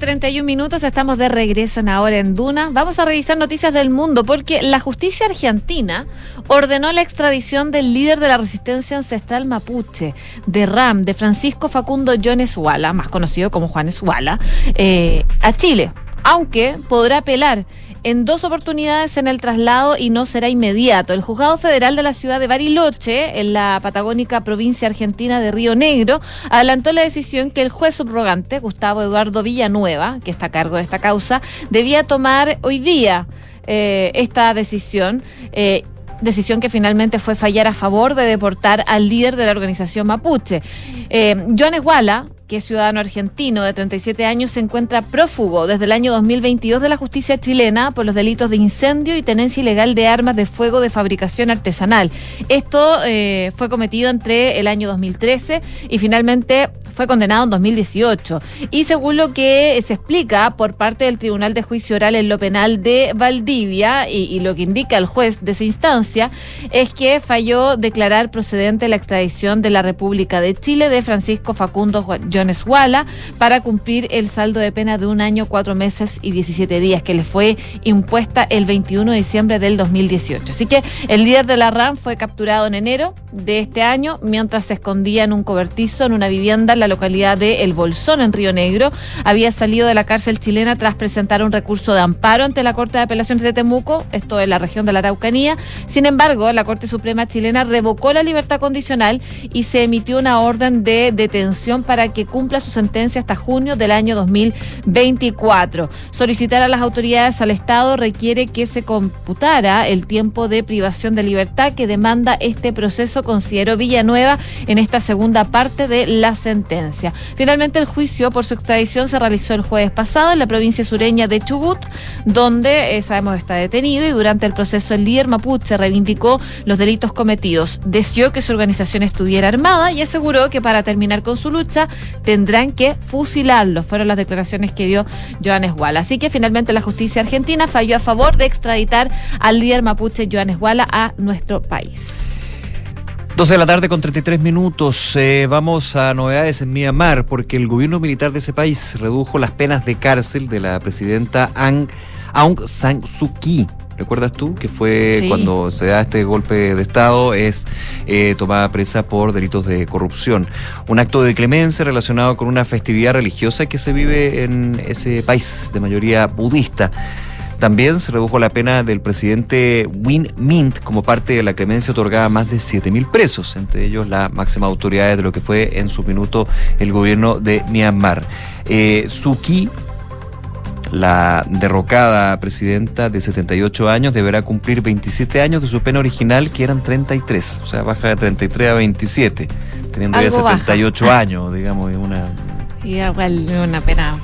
31 minutos, estamos de regreso en ahora en Duna. Vamos a revisar noticias del mundo porque la justicia argentina ordenó la extradición del líder de la resistencia ancestral mapuche, de RAM, de Francisco Facundo Jones Wala, más conocido como Juanes Wala, eh, a Chile, aunque podrá apelar en dos oportunidades en el traslado y no será inmediato. El juzgado federal de la ciudad de Bariloche, en la patagónica provincia argentina de Río Negro, adelantó la decisión que el juez subrogante, Gustavo Eduardo Villanueva, que está a cargo de esta causa, debía tomar hoy día eh, esta decisión. Eh, decisión que finalmente fue fallar a favor de deportar al líder de la organización mapuche. Eh, Joan Esguala, que es ciudadano argentino de 37 años, se encuentra prófugo desde el año 2022 de la justicia chilena por los delitos de incendio y tenencia ilegal de armas de fuego de fabricación artesanal. Esto eh, fue cometido entre el año 2013 y finalmente fue condenado en 2018. Y según lo que se explica por parte del Tribunal de Juicio Oral en lo Penal de Valdivia y lo que indica el juez de esa instancia, es que falló declarar procedente la extradición de la República de Chile de Francisco Facundo Wala para cumplir el saldo de pena de un año, cuatro meses y 17 días que le fue impuesta el 21 de diciembre del 2018. Así que el líder de la RAM fue capturado en enero de este año mientras se escondía en un cobertizo en una vivienda en la localidad de El Bolsón, en Río Negro. Había salido de la cárcel chilena tras presentar un recurso de amparo ante la Corte de Apelaciones de Temuco, esto en la región de la Araucanía. Sin embargo, la Corte Suprema chilena revocó la libertad condicional y se emitió una orden de detención para que cumpla su sentencia hasta junio del año 2024. Solicitar a las autoridades al Estado requiere que se computara el tiempo de privación de libertad que demanda este proceso, consideró Villanueva en esta segunda parte de la sentencia. Finalmente, el juicio por su extradición se realizó el jueves pasado en la provincia sureña de Chubut, donde eh, sabemos está detenido y durante el proceso el líder mapuche reivindicó los delitos cometidos, deseó que su organización estuviera armada y aseguró que para terminar con su lucha tendrán que fusilarlo. Fueron las declaraciones que dio Joanes Walla. Así que finalmente la justicia argentina falló a favor de extraditar al líder mapuche Joanes Walla a nuestro país. 12 de la tarde con 33 minutos. Eh, vamos a novedades en Myanmar porque el gobierno militar de ese país redujo las penas de cárcel de la presidenta Aung, Aung San Suu Kyi ¿recuerdas tú? Que fue Sí. cuando se da este golpe de Estado, es eh, tomada presa por delitos de corrupción. Un acto de clemencia relacionado con una festividad religiosa que se vive en ese país de mayoría budista. También se redujo la pena del presidente Win Mint como parte de la clemencia otorgada a más de 7.000 presos, entre ellos la máxima autoridad de lo que fue en su minuto el gobierno de Myanmar. Eh, Suu Kyi, la derrocada presidenta de 78 años deberá cumplir 27 años de su pena original, que eran 33, o sea, baja de 33 a 27, teniendo ya Algo baja. 78 años, digamos, es una Y igual una pena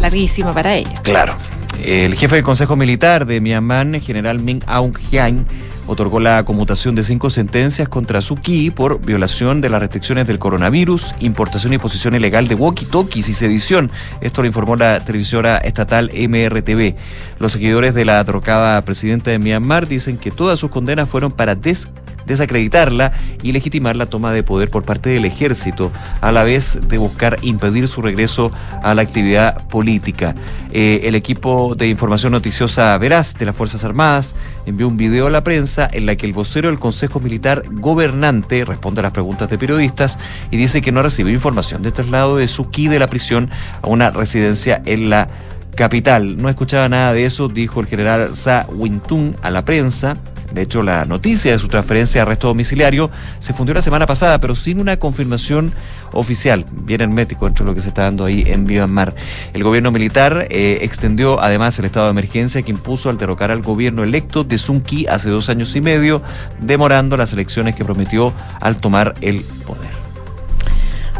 larguísima para ella. Claro. El jefe del Consejo Militar de Myanmar, general Min Aung Hlaing, otorgó la conmutación de cinco sentencias contra Suu Kyi por violación de las restricciones del coronavirus, importación y posesión ilegal de walkie-talkies y sedición. Esto lo informó la televisora estatal MRTV. Los seguidores de la derrocada presidenta de Myanmar dicen que todas sus condenas fueron para des desacreditarla y legitimar la toma de poder por parte del ejército, a la vez de buscar impedir su regreso a la actividad política. Eh, el equipo de información noticiosa Veraz de las Fuerzas Armadas envió un video a la prensa en la que el vocero del Consejo Militar Gobernante responde a las preguntas de periodistas y dice que no recibió información de traslado de Suu Kyi de la prisión a una residencia en la capital. No escuchaba nada de eso, dijo el general Sa Wintun a la prensa. De hecho, la noticia de su transferencia a arresto domiciliario se fundió la semana pasada, pero sin una confirmación oficial, bien hermético entre lo que se está dando ahí en Myanmar. El gobierno militar eh, extendió además el estado de emergencia que impuso al derrocar al gobierno electo de Sun Kyi hace dos años y medio, demorando las elecciones que prometió al tomar el poder.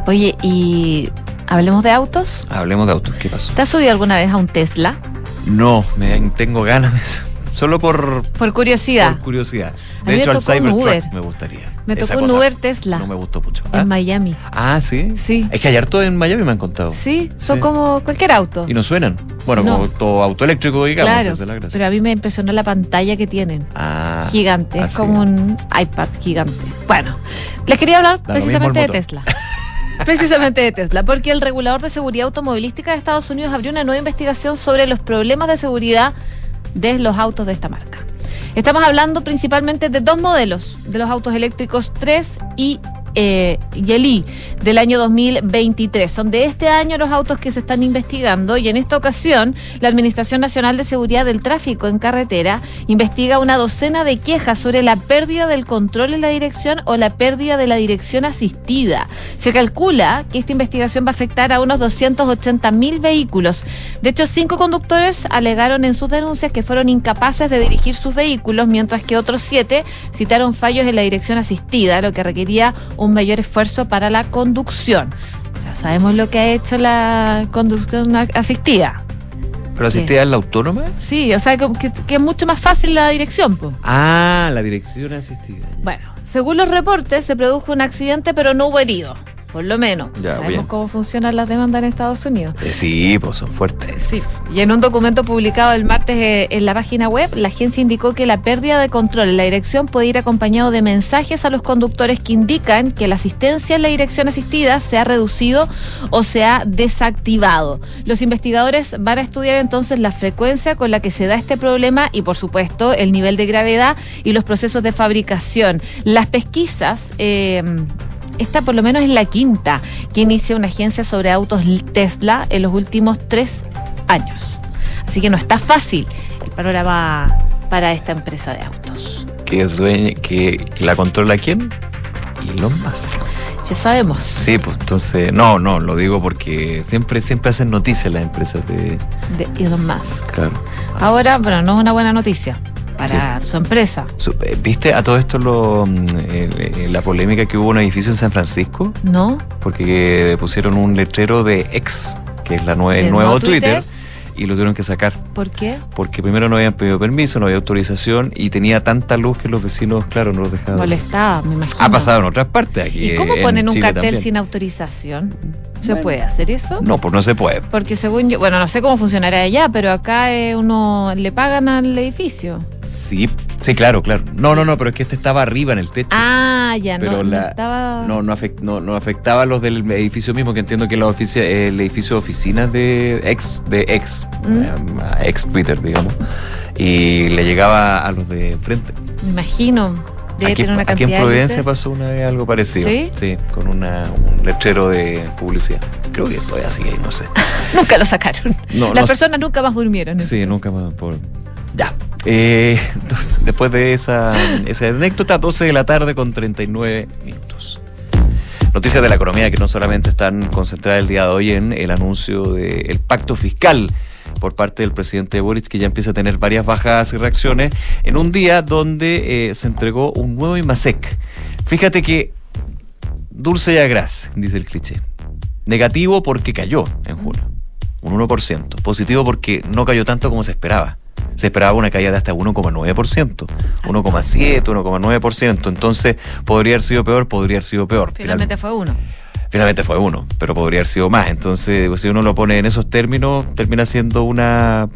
Oye, y hablemos de autos. Hablemos de autos, ¿qué pasó? ¿Te has subido alguna vez a un Tesla? No, me tengo ganas de eso. Solo por, Por curiosidad. por curiosidad. De hecho, al Cybertruck me gustaría. Me tocó un Uber Tesla No me gustó mucho. ¿Ah? en Miami. Ah, ¿sí? Sí. Es que hay harto en Miami me han contado. Sí, son Sí. como cualquier auto. Y no suenan. Bueno, No. como todo auto eléctrico, digamos. claro, la pero a mí me impresionó la pantalla que tienen. Ah, gigante, ah, es como un iPad gigante. Bueno, les quería hablar Da precisamente de. Tesla. Precisamente de Tesla, porque el regulador de seguridad automovilística de Estados Unidos abrió una nueva investigación sobre los problemas de seguridad de los autos de esta marca. Estamos hablando principalmente de dos modelos, de los autos eléctricos 3 y, eh, y el i del año 2023. Son de este año los autos que se están investigando y en esta ocasión la Administración Nacional de Seguridad del Tráfico en Carretera investiga una docena de quejas sobre la pérdida del control en la dirección o la pérdida de la dirección asistida. Se calcula que esta investigación va a afectar a unos 280 mil vehículos. De hecho, cinco conductores alegaron en sus denuncias que fueron incapaces de dirigir sus vehículos, mientras que otros siete citaron fallos en la dirección asistida, lo que requería un mayor esfuerzo para la conducción. O sea, sabemos lo que ha hecho la conducción asistida. ¿Pero asistida es la autónoma? Sí, o sea, que es mucho más fácil la dirección. po. Ah, la dirección asistida. Bueno, según los reportes, se produjo un accidente, pero no hubo heridos. Por lo menos. Ya, Sabemos bien. cómo funcionan las demandas en Estados Unidos. Eh, sí, pues son fuertes. Sí, y en un documento publicado el martes eh, en la página web, la agencia indicó que la pérdida de control en la dirección puede ir acompañado de mensajes a los conductores que indican que la asistencia en la dirección asistida se ha reducido o se ha desactivado. Los investigadores van a estudiar entonces la frecuencia con la que se da este problema y, por supuesto, el nivel de gravedad y los procesos de fabricación. Las pesquisas... eh, esta por lo menos es la quinta que inicia una agencia sobre autos Tesla en los últimos tres años. Así que no está fácil el panorama para esta empresa de autos. Que es dueña, que la controla quién? Elon Musk. Ya sabemos. Sí, pues entonces, no, no, lo digo porque siempre, siempre hacen noticias las empresas de. De Elon Musk. Claro. Ahora, bueno, no es una buena noticia para su empresa. Eh, ¿Viste a todo esto lo, el- la polémica que hubo en un edificio en San Francisco? ¿No? Porque pusieron un letrero de ex, que es la nue- el ¿Del nuevo Twitter, Twitter? y lo tuvieron que sacar. ¿Por qué? Porque primero no habían pedido permiso, no había autorización y tenía tanta luz que los vecinos, claro, no los dejaban. Molestaba, me imagino. Ha pasado en otras partes aquí. ¿Y cómo en ponen un Chile cartel también. sin autorización? ¿Se puede hacer eso? No, pues no se puede. Porque según yo, bueno, no sé cómo funcionará allá, pero acá eh, uno le pagan al edificio. Sí, sí, claro, claro. No, no, no, pero es que este estaba arriba en el techo. Ah, ya pero no, no la- estaba. no, no, afect- no, no afectaba a los del edificio mismo, que entiendo que la ofici- el edificio de oficinas de ex, de ex, Mm. eh, ex Twitter, digamos. y le llegaba a los de frente. Me imagino. Debe Aquí, tener una aquí en Providencia pasó una vez algo parecido. ¿Sí? con una, un letrero de publicidad. Creo que todavía sigue ahí, no sé. Nunca lo sacaron. No, Las no personas nunca más durmieron. Sí, nunca más. Por... Ya. Eh, entonces, después de esa, esa anécdota, 12 de la tarde con 39 minutos. Noticias de la economía que no solamente están concentradas el día de hoy en el anuncio del pacto fiscal por parte del presidente Boric, que ya empieza a tener varias bajas y reacciones, en un día donde eh, se entregó un nuevo IMASEC. Fíjate que dulce y agraz, dice el cliché. Negativo porque cayó en junio, un 1%. Positivo porque no cayó tanto como se esperaba. Se esperaba una caída de hasta 1,9%, 1,7, 1,9%. Entonces, podría haber sido peor, podría haber sido peor. Finalmente fue uno. Finalmente fue uno, pero podría haber sido más. Entonces, si uno lo pone en esos términos, termina siendo una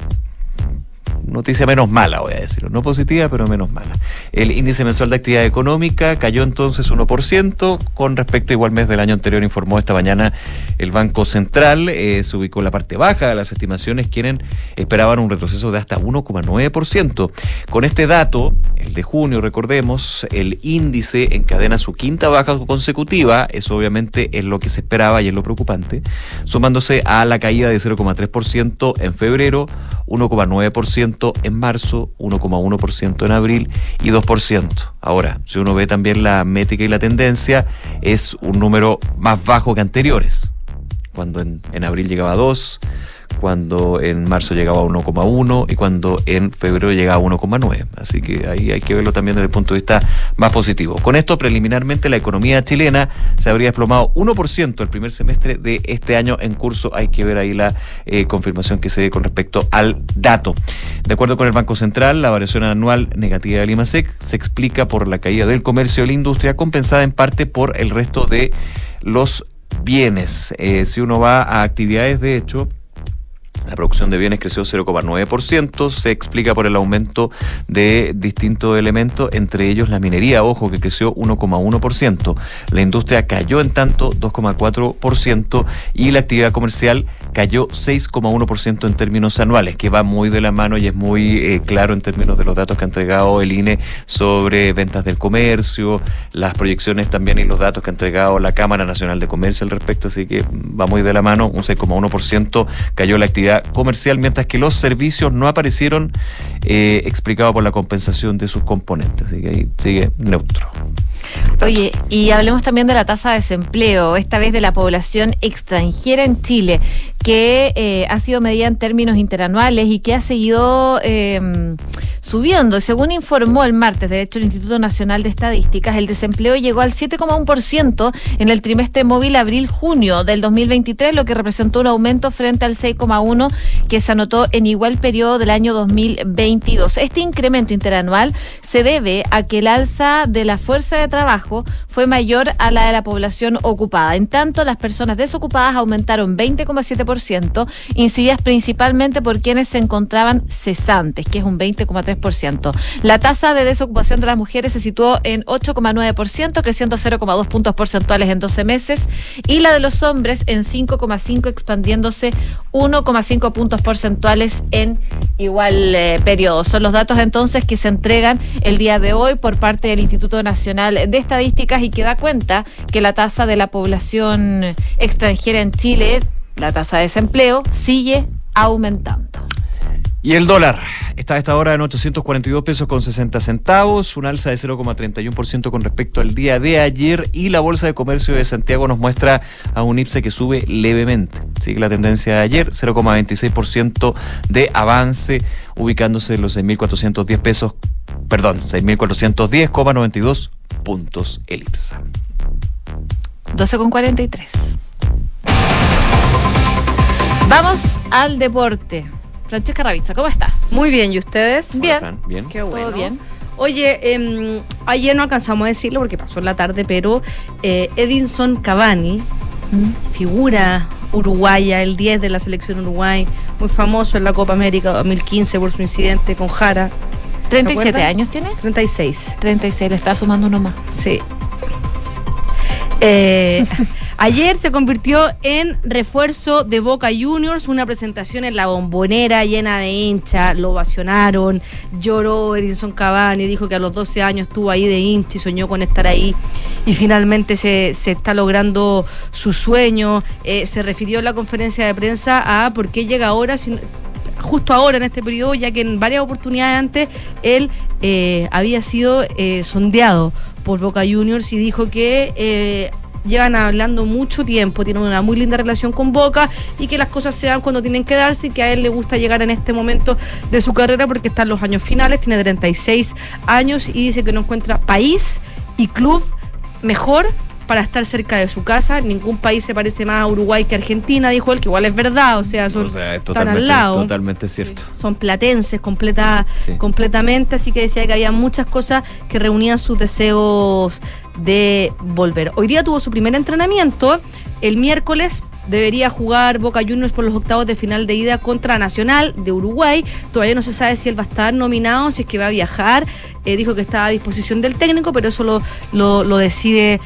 noticia menos mala, voy a decirlo. No positiva, pero menos mala. El índice mensual de actividad económica cayó entonces 1% con respecto igual mes del año anterior, informó esta mañana el Banco Central. Eh, se ubicó en la parte baja de las estimaciones, quienes esperaban un retroceso de hasta 1,9%. Con este dato, el de junio, recordemos, el índice encadena su quinta baja consecutiva, eso obviamente es lo que se esperaba y es lo preocupante, sumándose a la caída de 0,3% en febrero, 1,9% en marzo, 1,1% en abril y 2%. Ahora, si uno ve también la métrica y la tendencia, es un número más bajo que anteriores. Cuando en, en abril llegaba a 2, cuando en marzo llegaba a 1,1 y cuando en febrero llegaba a 1,9. Así que ahí hay que verlo también desde el punto de vista más positivo. Con esto, preliminarmente, la economía chilena se habría desplomado 1% el primer semestre de este año en curso. Hay que ver ahí la eh, confirmación que se dé con respecto al dato. De acuerdo con el Banco Central, la variación anual negativa del IMASEC se explica por la caída del comercio y la industria, compensada en parte por el resto de los bienes. Eh, si uno va a actividades, de hecho, la producción de bienes creció 0,9%, se explica por el aumento de distintos elementos, entre ellos la minería, ojo, que creció 1,1%. La industria cayó en tanto 2,4% y la actividad comercial cayó 6,1% en términos anuales, que va muy de la mano y es muy eh, claro en términos de los datos que ha entregado el INE sobre ventas del comercio, las proyecciones también y los datos que ha entregado la Cámara Nacional de Comercio al respecto, así que va muy de la mano, un 6,1% cayó la actividad comercial, mientras que los servicios no aparecieron eh, explicado por la compensación de sus componentes, así que ahí sigue neutro. Oye, y hablemos también de la tasa de desempleo, esta vez de la población extranjera en Chile, que eh, ha sido medida en términos interanuales y que ha seguido eh, subiendo. Según informó el martes, de hecho, el Instituto Nacional de Estadísticas, el desempleo llegó al 7,1% en el trimestre móvil abril-junio del 2023, lo que representó un aumento frente al 6,1% que se anotó en igual periodo del año 2022. Este incremento interanual se debe a que el alza de la fuerza de trabajo fue mayor a la de la población ocupada. En tanto, las personas desocupadas aumentaron 20,7%, incididas principalmente por quienes se encontraban cesantes, que es un 20,3%. La tasa de desocupación de las mujeres se situó en 8,9%, creciendo 0,2 puntos porcentuales en 12 meses, y la de los hombres en 5,5, expandiéndose 1,5 puntos porcentuales en igual eh, periodo. Son los datos entonces que se entregan el día de hoy por parte del Instituto Nacional de Estadísticas y que da cuenta que la tasa de la población extranjera en Chile, la tasa de desempleo, sigue aumentando. Y el dólar está a esta hora en 842 pesos con 60 centavos, un alza de 0,31% con respecto al día de ayer y la Bolsa de Comercio de Santiago nos muestra a un IPSE que sube levemente. Sigue la tendencia de ayer, 0,26% de avance, ubicándose en los 6.410 pesos, perdón, 6.410,92 puntos el IPSA. 12 con 43. Vamos al deporte. Francesca Ravizza, ¿cómo estás? Muy bien, ¿y ustedes? Hola, Bien. Fran, Bien. Qué bueno. ¿Todo bien? Oye, em, ayer no alcanzamos a decirlo porque pasó en la tarde, pero eh, Edinson Cavani, figura uruguaya, el 10 de la selección Uruguay, muy famoso en la Copa América 2015 por su incidente con Jara, 37 acuerdas? años tiene. 36. 36, le está sumando uno más. Sí. Eh, ayer se convirtió en refuerzo de Boca Juniors, una presentación en la bombonera llena de hinchas, lo ovacionaron, lloró Edinson Cavani, dijo que a los 12 años estuvo ahí de hincha y soñó con estar ahí y finalmente se, se está logrando su sueño. Eh, se refirió en la conferencia de prensa a por qué llega ahora, si- justo ahora en este periodo, ya que en varias oportunidades antes él eh, había sido eh, sondeado por Boca Juniors y dijo que eh, llevan hablando mucho tiempo, tienen una muy linda relación con Boca y que las cosas se dan cuando tienen que darse y que a él le gusta llegar en este momento de su carrera porque está en los años finales, tiene 36 años y dice que no encuentra país y club mejor para estar cerca de su casa. Ningún país se parece más a Uruguay que Argentina, dijo él, que igual es verdad, o sea, son O sea, es están totalmente, al lado totalmente cierto. son platenses completa, Sí. completamente, así que decía que había muchas cosas que reunían sus deseos de volver. Hoy día tuvo su primer entrenamiento, el miércoles debería jugar Boca Juniors por los octavos de final de ida contra Nacional de Uruguay. Todavía no se sabe si él va a estar nominado, si es que va a viajar. Eh, dijo que está a disposición del técnico, pero eso lo, lo, lo decide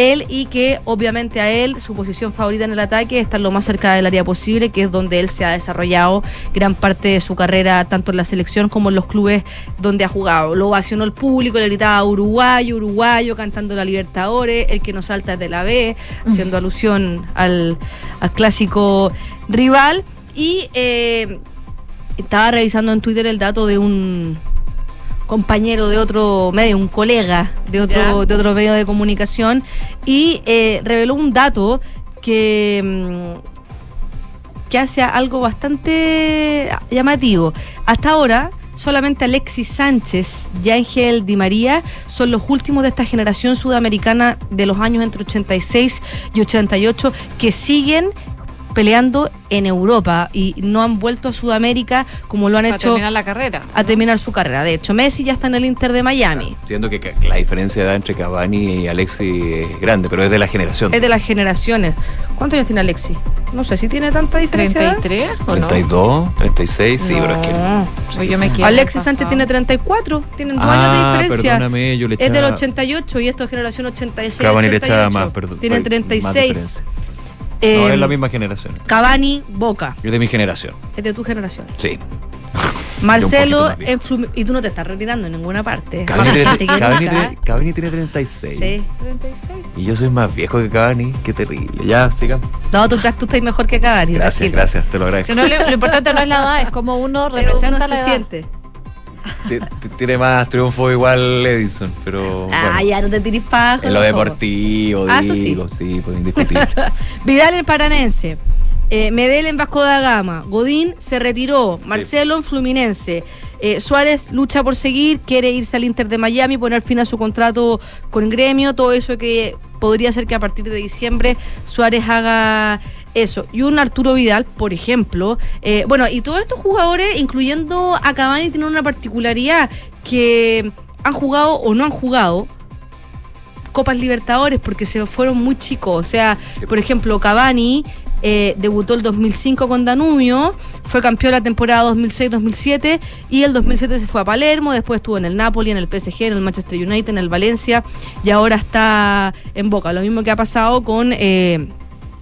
él y que obviamente a él su posición favorita en el ataque es estar lo más cerca del área posible, que es donde él se ha desarrollado gran parte de su carrera, tanto en la selección como en los clubes donde ha jugado. Lo ovacionó el público, le gritaba uruguayo, uruguayo, cantando la Libertadores, el que no salta es de la B, haciendo alusión al, al clásico rival. Y eh, estaba revisando en Twitter el dato de un compañero de otro medio, un colega de otro, Ya. de otro medio de comunicación, y eh, reveló un dato que, mm, que hace algo bastante llamativo. Hasta ahora, solamente Alexis Sánchez y Ángel Di María son los últimos de esta generación sudamericana de los años entre 86 y 88 que siguen peleando en Europa y no han vuelto a Sudamérica como lo han Para hecho terminar la carrera. a terminar su carrera. De hecho, Messi ya está en el Inter de Miami. Siendo que la diferencia de edad entre Cavani y Alexi es grande, pero es de la generación. Es de las generaciones. ¿Cuántos años tiene Alexi? No sé si tiene tanta diferencia. de edad. 33 o no. 32, 36, sí, pero es que. No. Pues yo me Alexis Sánchez tiene 34, tienen dos Ah, años de diferencia. perdóname, yo le Es del echaba- 88 y esto es generación 86. Cavani le echaba 88. más, perdón. Tienen más 36. diferencia. Eh, no, es la misma generación. Cavani, Boca. Yo de mi generación. Es de tu generación. Sí. Marcelo en. Y tú no te estás retirando en ninguna parte. Cavani tiene, Cavani tiene- Cavani tiene 36. Sí. 36. Y yo soy más viejo que Cavani. Qué terrible. Ya, sigamos. No, tú, estás- tú estás mejor que Cavani. Gracias, tranquilo. gracias. Te lo agradezco. Si no, lo, lo importante no es la edad, es como uno representa uno la se edad. siente. Tiene más triunfo igual Edison, pero. Ah, bueno, ya no te tires paja. en lo deportivo, Ah, eso sí. digo, sí, pues indiscutible. Vidal en Paranense. Eh, Medel en Vasco da Gama. Godín se retiró. Sí. Marcelo en Fluminense. Eh, Suárez lucha por seguir, quiere irse al Inter de Miami, poner fin a su contrato con gremio, todo eso que podría ser que a partir de diciembre Suárez haga eso. Y un Arturo Vidal, por ejemplo. eh, bueno, y todos estos jugadores, incluyendo a Cavani, tienen una particularidad que han jugado o no han jugado Copas Libertadores porque se fueron muy chicos. O sea, por ejemplo, Cavani eh, debutó el 2005 con Danubio, fue campeón la temporada 2006-2007 y el 2007 se fue a Palermo, después estuvo en el Napoli, en el PSG, en el Manchester United, en el Valencia y ahora está en Boca. Lo mismo que ha pasado con eh,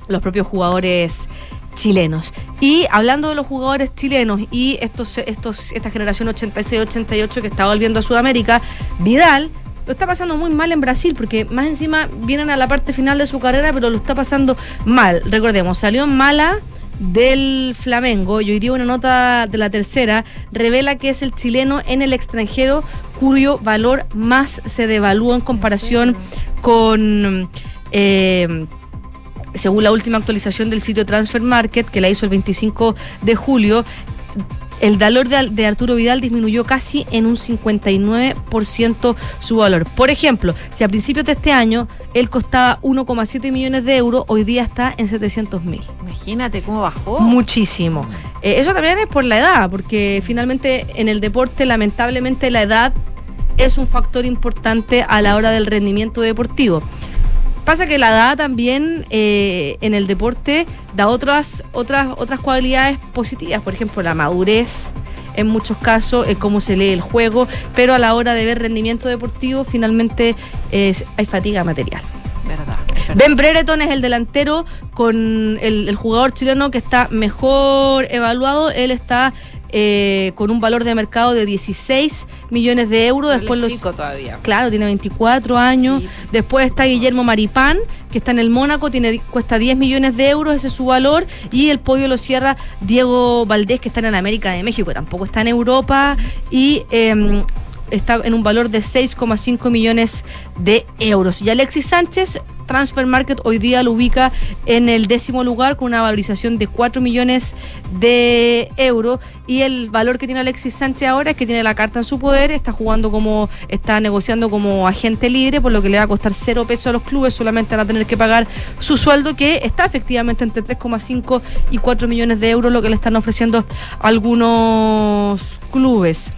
los propios jugadores chilenos. Y hablando de los jugadores chilenos y estos, estos, esta generación 86-88 que está volviendo a Sudamérica, Vidal lo está pasando muy mal en Brasil porque más encima vienen a la parte final de su carrera, pero lo está pasando mal. Recordemos, salió en mala del Flamengo y hoy día una nota de la tercera revela que es el chileno en el extranjero cuyo valor más se devalúa en comparación con eh, según la última actualización del sitio Transfer Market, que la hizo el 25 de julio, el valor de, Arturo Vidal disminuyó casi en un 59% su valor. Por ejemplo, si a principios de este año él costaba 1,7 millones de euros, hoy día está en 700 mil. Imagínate cómo bajó. Muchísimo. Eh, eso también es por la edad, porque finalmente en el deporte lamentablemente la edad es un factor importante a la hora del rendimiento deportivo. Pasa que la edad también eh, en el deporte da otras, otras, otras cualidades positivas, por ejemplo la madurez en muchos casos, eh, cómo se lee el juego, pero a la hora de ver rendimiento deportivo finalmente eh, hay fatiga material. Verdad. Ben Brereton es el delantero con el, el jugador chileno que está mejor evaluado. Él está eh, con un valor de mercado de 16 millones de euros. Él Después es los, chico todavía. Claro, tiene 24 años. Sí. Después está Guillermo Maripán, que está en el Mónaco, tiene, cuesta 10 millones de euros, ese es su valor. Y el podio lo cierra Diego Valdés, que está en el América de México, tampoco está en Europa. Y. em, Está en un valor de 6,5 millones de euros. Y Alexis Sánchez, Transfer Market hoy día lo ubica en el décimo lugar con una valorización de 4 millones de euros. Y el valor que tiene Alexis Sánchez ahora es que tiene la carta en su poder, está jugando como, está negociando como agente libre, por lo que le va a costar cero pesos a los clubes, solamente van a tener que pagar su sueldo, que está efectivamente entre 3,5 y 4 millones de euros, lo que le están ofreciendo algunos clubes.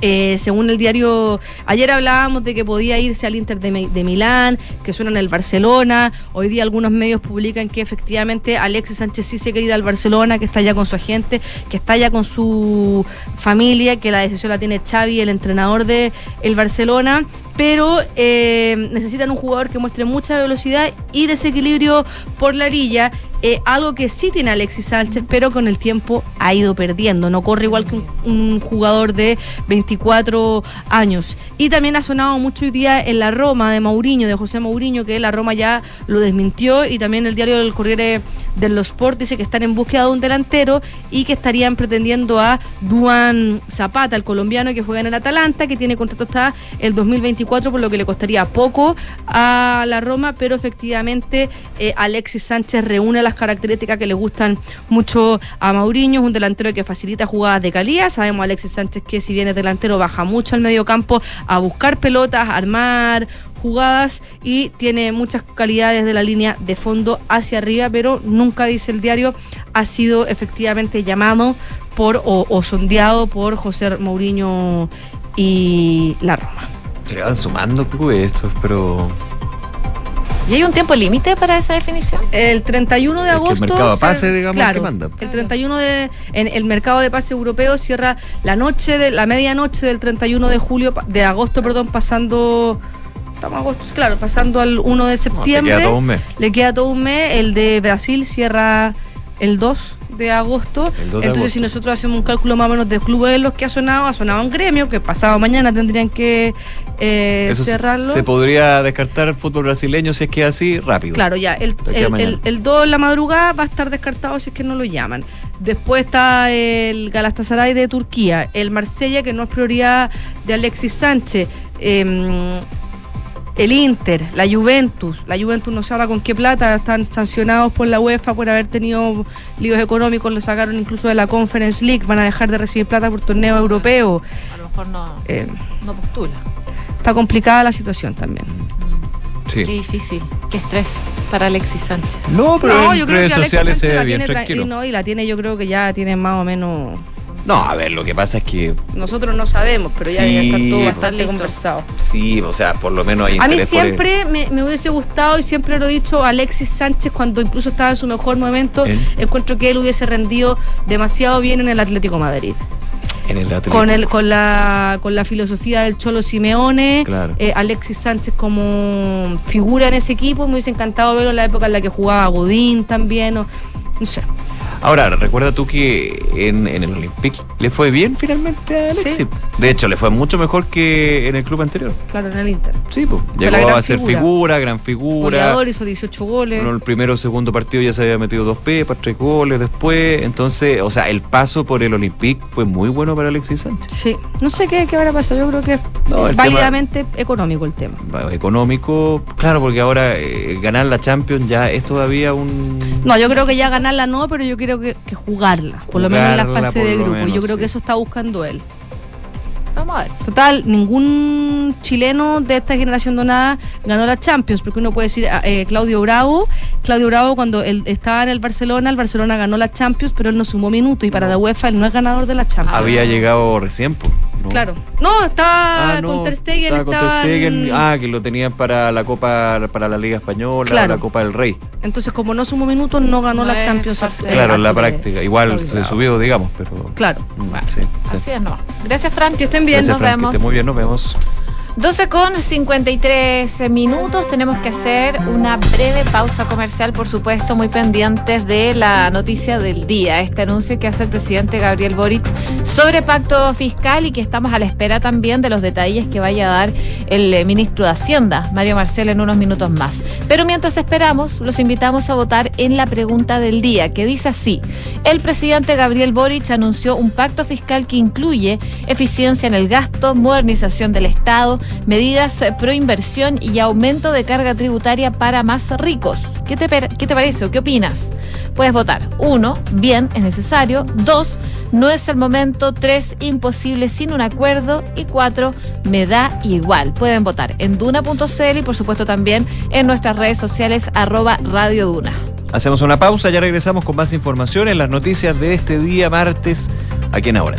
Eh, según el diario, ayer hablábamos de que podía irse al Inter de, Mi- de Milán, que suena en el Barcelona. Hoy día algunos medios publican que efectivamente Alexis Sánchez sí se quiere ir al Barcelona, que está ya con su agente, que está ya con su familia, que la decisión la tiene Xavi, el entrenador de el Barcelona. Pero eh, necesitan un jugador que muestre mucha velocidad y desequilibrio por la orilla. Eh, algo que sí tiene Alexis Sánchez, pero con el tiempo ha ido perdiendo. No corre igual que un, jugador de 24 años. Y también ha sonado mucho hoy día en la Roma de Mourinho, de José Mourinho, que la Roma ya lo desmintió. Y también el diario del Corriere dello Sport dice que están en búsqueda de un delantero y que estarían pretendiendo a Duan Zapata, el colombiano que juega en el Atalanta, que tiene contrato hasta el 2024, por lo que le costaría poco a la Roma, pero efectivamente eh, Alexis Sánchez reúne las características que le gustan mucho a Mauriño, es un delantero que facilita jugadas de calidad, sabemos Alexis Sánchez que si bien es delantero baja mucho al medio campo a buscar pelotas, a armar jugadas y tiene muchas calidades de la línea de fondo hacia arriba, pero nunca, dice el diario, ha sido efectivamente llamado por o, sondeado por José Mourinho y la Roma. Se van sumando clubes estos, pero. ¿Y hay un tiempo límite para esa definición? El 31 de Es que el agosto. mercado de se- pase, digamos, claro, que manda. El 31 de. En el mercado de pase europeo cierra la noche de la medianoche del 31 de julio, de agosto, perdón, pasando. Estamos a agosto, claro, pasando al 1 de No, septiembre. queda todo un mes. Le queda todo un mes. El de Brasil cierra el 2 de agosto. El 2 de Entonces, si nosotros hacemos un cálculo más o menos de clubes en los que ha sonado, ha sonado un gremio que pasado mañana tendrían que eh, Eso cerrarlo. se podría descartar el fútbol brasileño si es que es así, rápido. Claro, ya. El, De el, el, el 2 en la madrugada va a estar descartado si es que no lo llaman. Después está el Galatasaray de Turquía, el Marsella, que no es prioridad de Alexis Sánchez. em, el Inter, la Juventus. La Juventus no se habla con qué plata, están sancionados por la UEFA por haber tenido líos económicos, lo sacaron incluso de la Conference League, van a dejar de recibir plata por torneo europeo. A lo mejor no, Eh, no postula. está complicada la situación también. Sí. Qué difícil, qué estrés para Alexis Sánchez. No, pero No, en yo creo redes que Alexis sociales se Sánchez ve la bien tiene tra- tranquilo. y no, y la tiene, yo creo que ya tiene más o menos. No, a ver, lo que pasa es que Nosotros no sabemos, pero ya Sí, debe estar todo pues. bastante Listo. conversado. sí, o sea, por lo menos hay A mí siempre me, me hubiese gustado y siempre lo he dicho Alexis Sánchez cuando incluso estaba en su mejor momento. ¿Eh? Encuentro que él hubiese rendido demasiado bien en el Atlético Madrid. en el Atlético. Con el, con la con la filosofía del Cholo Simeone, Claro. eh, Alexis Sánchez como figura en ese equipo, me hubiese encantado verlo en la época en la que jugaba Godín también, o, no sé. Ahora, recuerda tú que en, en el Olympique le fue bien finalmente a Alexis. Sí. De hecho, le fue mucho mejor que en el club anterior. Claro, en el Inter. Sí, pues. Llegó a ser figura. figura, gran figura. Goleador, hizo 18 goles. Bueno, el primero o segundo partido ya se había metido dos pepas, tres goles después. Entonces, o sea, el paso por el Olympique fue muy bueno para Alexis Sánchez. Sí, no sé qué, qué habrá pasado. Yo creo que es No, válidamente económico el tema. Económico, claro, porque ahora eh, ganar la Champions ya es todavía un. No, yo creo que ya ganarla no, pero yo creo que, que jugarla, por lo menos en la fase de grupo. yo menos, creo sí. que eso está buscando él. Vamos a ver. Total, ningún chileno de esta generación donada ganó la Champions, porque uno puede decir eh, Claudio Bravo. Claudio Bravo, cuando él estaba en el Barcelona, el Barcelona ganó la Champions, pero él no sumó minutos y para la UEFA él no es ganador de la Champions. Había llegado recién, pues. ¿No? Claro. No, estaba Ah, no, con Ter Stegen, estaba con Ter estaban- Stegen. Ah, que lo tenían para la Copa, para la Liga Española, Claro. la Copa del Rey. Entonces, como no sumó minutos, no ganó No la es Champions. eh, claro, en la práctica. Igual se subió, digamos, pero. Claro. Mm, sí, sí. Así es, no. Gracias, Fran. Que estén bien, Gracias, nos Frank, que vemos. esté muy bien, nos vemos. 12 con 53 minutos. Tenemos que hacer una breve pausa comercial, por supuesto, muy pendientes de la noticia del día. Este anuncio que hace el presidente Gabriel Boric sobre pacto fiscal y que estamos a la espera también de los detalles que vaya a dar el eh, ministro de Hacienda, Mario Marcel, en unos minutos más. Pero mientras esperamos, los invitamos a votar en la pregunta del día, que dice así. El presidente Gabriel Boric anunció un pacto fiscal que incluye eficiencia en el gasto, modernización del Estado, medidas pro inversión y aumento de carga tributaria para más ricos. ¿Qué te, qué te parece o qué opinas? Puedes votar. Uno, bien, es necesario. Dos, no es el momento. Tres, imposible sin un acuerdo. Y cuatro, me da igual. Pueden votar en duna.cl y por supuesto también en nuestras redes sociales arroba Radio Duna. Hacemos una pausa, ya regresamos con más información en las noticias de este día martes, aquí en Ahora.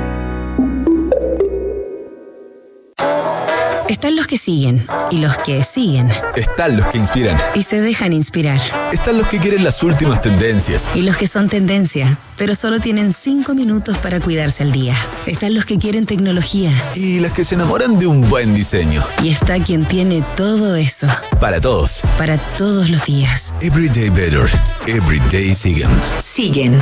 Están los que siguen y los que siguen. Están los que inspiran. Y se dejan inspirar. Están los que quieren las últimas tendencias. Y los que son tendencia, pero solo tienen cinco minutos para cuidarse al día. Están los que quieren tecnología. Y las que se enamoran de un buen diseño. Y está quien tiene todo eso. Para todos. Para todos los días. Everyday better. Everyday siguen. Siguen.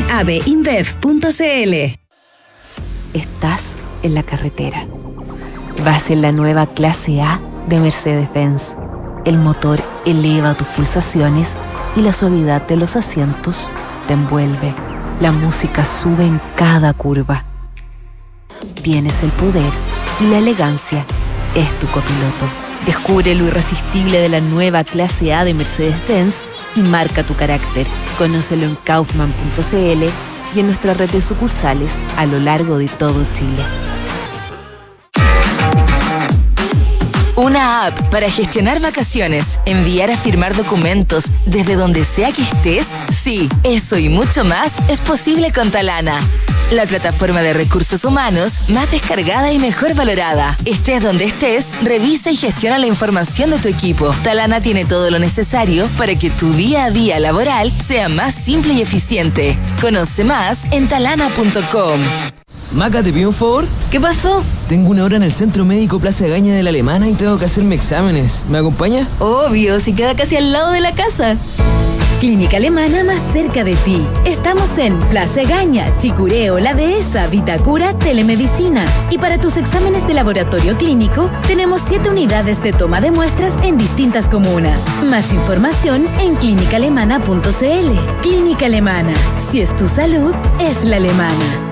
aveinbev.cl. Estás en la carretera. Vas en la nueva clase A de Mercedes-Benz. El motor eleva tus pulsaciones y la suavidad de los asientos te envuelve. La música sube en cada curva. Tienes el poder y la elegancia es tu copiloto. Descubre lo irresistible de la nueva clase A de Mercedes-Benz y marca tu carácter. Conócelo en kaufman.cl y en nuestra red de sucursales a lo largo de todo Chile. Una app para gestionar vacaciones, enviar a firmar documentos desde donde sea que estés. Sí, eso y mucho más es posible con Talana. La plataforma de recursos humanos más descargada y mejor valorada. Estés donde estés, revisa y gestiona la información de tu equipo. Talana tiene todo lo necesario para que tu día a día laboral sea más simple y eficiente. Conoce más en talana.com. Maca, ¿te pido un favor? ¿Qué pasó? Tengo una hora en el Centro Médico Plaza Gaña de la Alemana y tengo que hacerme exámenes. ¿Me acompaña? Obvio, si queda casi al lado de la casa. Clínica Alemana más cerca de ti. Estamos en Plaza Gaña, Chicureo, La Dehesa, Vitacura, Telemedicina. Y para tus exámenes de laboratorio clínico, tenemos siete unidades de toma de muestras en distintas comunas. Más información en clínicaalemana.cl. Clínica Alemana. Si es tu salud, es la alemana.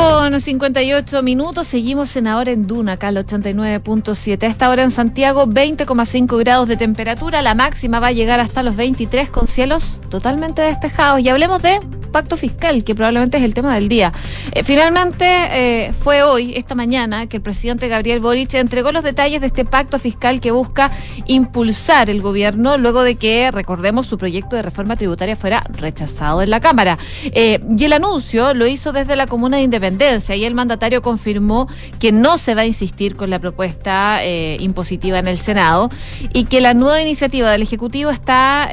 12 12 con 58 minutos, seguimos en ahora en Duna, acá al 89.7. A esta hora en Santiago, 20,5 grados de temperatura. La máxima va a llegar hasta los 23 con cielos totalmente despejados. Y hablemos de pacto fiscal, que probablemente es el tema del día. Eh, finalmente, eh, fue hoy, esta mañana, que el presidente Gabriel Boric entregó los detalles de este pacto fiscal que busca impulsar el gobierno luego de que, recordemos, su proyecto de reforma tributaria fuera rechazado en la Cámara. Eh, y el anuncio lo hizo desde la Comuna de Independencia y el mandatario confirmó que no se va a insistir con la propuesta impositiva en el Senado y que la nueva iniciativa del Ejecutivo está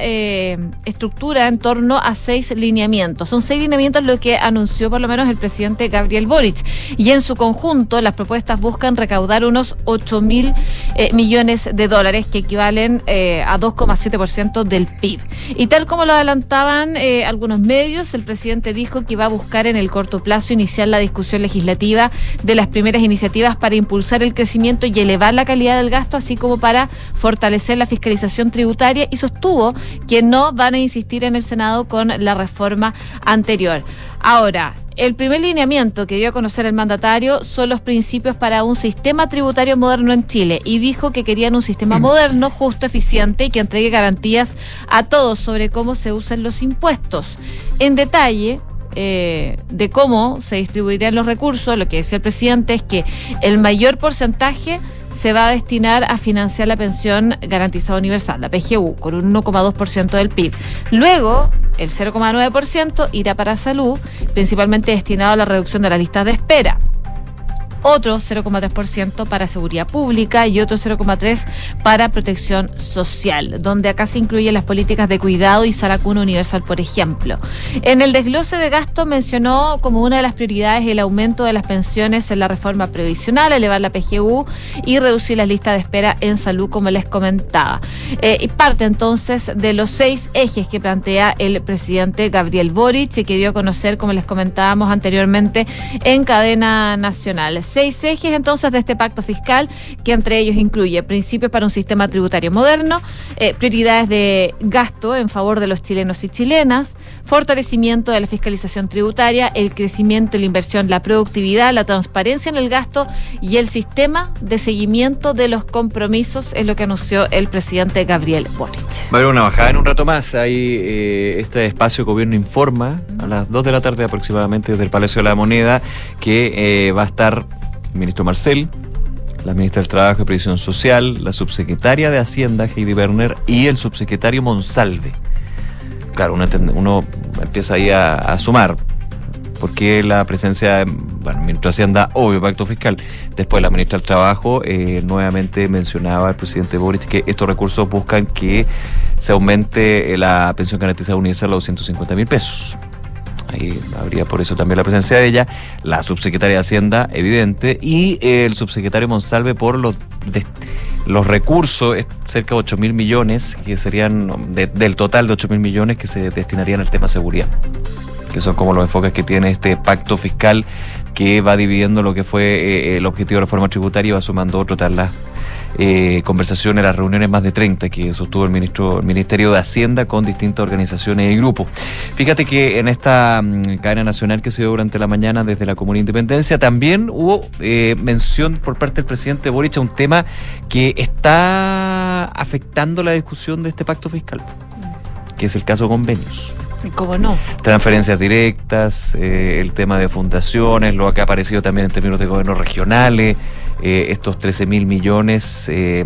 estructurada en torno a seis lineamientos. Son seis lineamientos lo que anunció por lo menos el presidente Gabriel Boric. Y en su conjunto, las propuestas buscan recaudar unos 8 mil eh, millones de dólares, que equivalen eh, a 2,7% del PIB. Y tal como lo adelantaban eh, algunos medios, el presidente dijo que iba a buscar en el corto plazo iniciar la discusión legislativa de las primeras iniciativas para impulsar el crecimiento y elevar la calidad del gasto, así como para fortalecer la fiscalización tributaria y sostuvo que no van a insistir en el Senado con la reforma anterior. Ahora, el primer lineamiento que dio a conocer el mandatario son los principios para un sistema tributario moderno en Chile y dijo que querían un sistema moderno, justo, eficiente y que entregue garantías a todos sobre cómo se usan los impuestos. En detalle, eh, de cómo se distribuirían los recursos, lo que decía el presidente es que el mayor porcentaje se va a destinar a financiar la pensión garantizada universal, la PGU, con un 1,2% del PIB. Luego, el 0,9% irá para salud, principalmente destinado a la reducción de las listas de espera otro 0,3% para seguridad pública y otro 0,3% para protección social, donde acá se incluyen las políticas de cuidado y salacuna universal, por ejemplo. En el desglose de gasto mencionó como una de las prioridades el aumento de las pensiones en la reforma previsional, elevar la PGU y reducir las listas de espera en salud, como les comentaba. Eh, y parte entonces de los seis ejes que plantea el presidente Gabriel Boric y que dio a conocer, como les comentábamos anteriormente, en cadena nacional seis ejes entonces de este pacto fiscal, que entre ellos incluye principios para un sistema tributario moderno, eh, prioridades de gasto en favor de los chilenos y chilenas, fortalecimiento de la fiscalización tributaria, el crecimiento, la inversión, la productividad, la transparencia en el gasto y el sistema de seguimiento de los compromisos, es lo que anunció el presidente Gabriel Boric. Va a haber una bajada en un rato más. Hay eh, este espacio Gobierno Informa a las 2 de la tarde aproximadamente desde el Palacio de la Moneda que eh, va a estar el ministro Marcel, la ministra del Trabajo y Previsión Social, la subsecretaria de Hacienda, Heidi Werner, y el subsecretario Monsalve. Claro, uno, empieza ahí a, sumar. Porque la presencia, bueno, ministro de Hacienda, obvio, pacto fiscal. Después la ministra del Trabajo eh, nuevamente mencionaba al presidente Boric que estos recursos buscan que se aumente la pensión garantizada universal a 250 mil pesos. Ahí habría por eso también la presencia de ella, la subsecretaria de Hacienda, evidente, y el subsecretario Monsalve por los, los recursos, cerca de 8 mil millones, que serían del total de 8 mil millones que se destinarían al tema seguridad, que son como los enfoques que tiene este pacto fiscal que va dividiendo lo que fue eh, el objetivo de reforma tributaria y va sumando otro tal la eh, conversaciones, las reuniones más de 30 que sostuvo el, ministro, el Ministerio de Hacienda con distintas organizaciones y grupos. Fíjate que en esta mm, cadena nacional que se dio durante la mañana desde la Comuna Independencia también hubo eh, mención por parte del presidente Boric a un tema que está afectando la discusión de este pacto fiscal, que es el caso de convenios. ¿Cómo no? Transferencias directas, eh, el tema de fundaciones, lo que ha aparecido también en términos de gobiernos regionales, eh, estos 13 mil millones eh,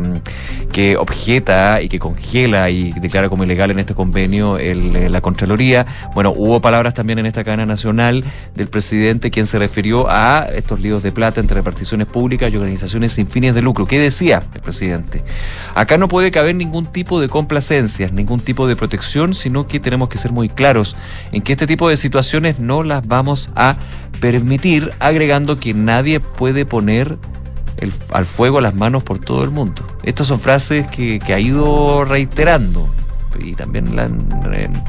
que objeta y que congela y declara como ilegal en este convenio el, la Contraloría. Bueno, hubo palabras también en esta cadena nacional del presidente quien se refirió a estos líos de plata entre reparticiones públicas y organizaciones sin fines de lucro. ¿Qué decía el presidente? Acá no puede caber ningún tipo de complacencias, ningún tipo de protección, sino que tenemos que ser muy claros en que este tipo de situaciones no las vamos a permitir, agregando que nadie puede poner al fuego las manos por todo el mundo. Estas son frases que, ha ido reiterando y también le han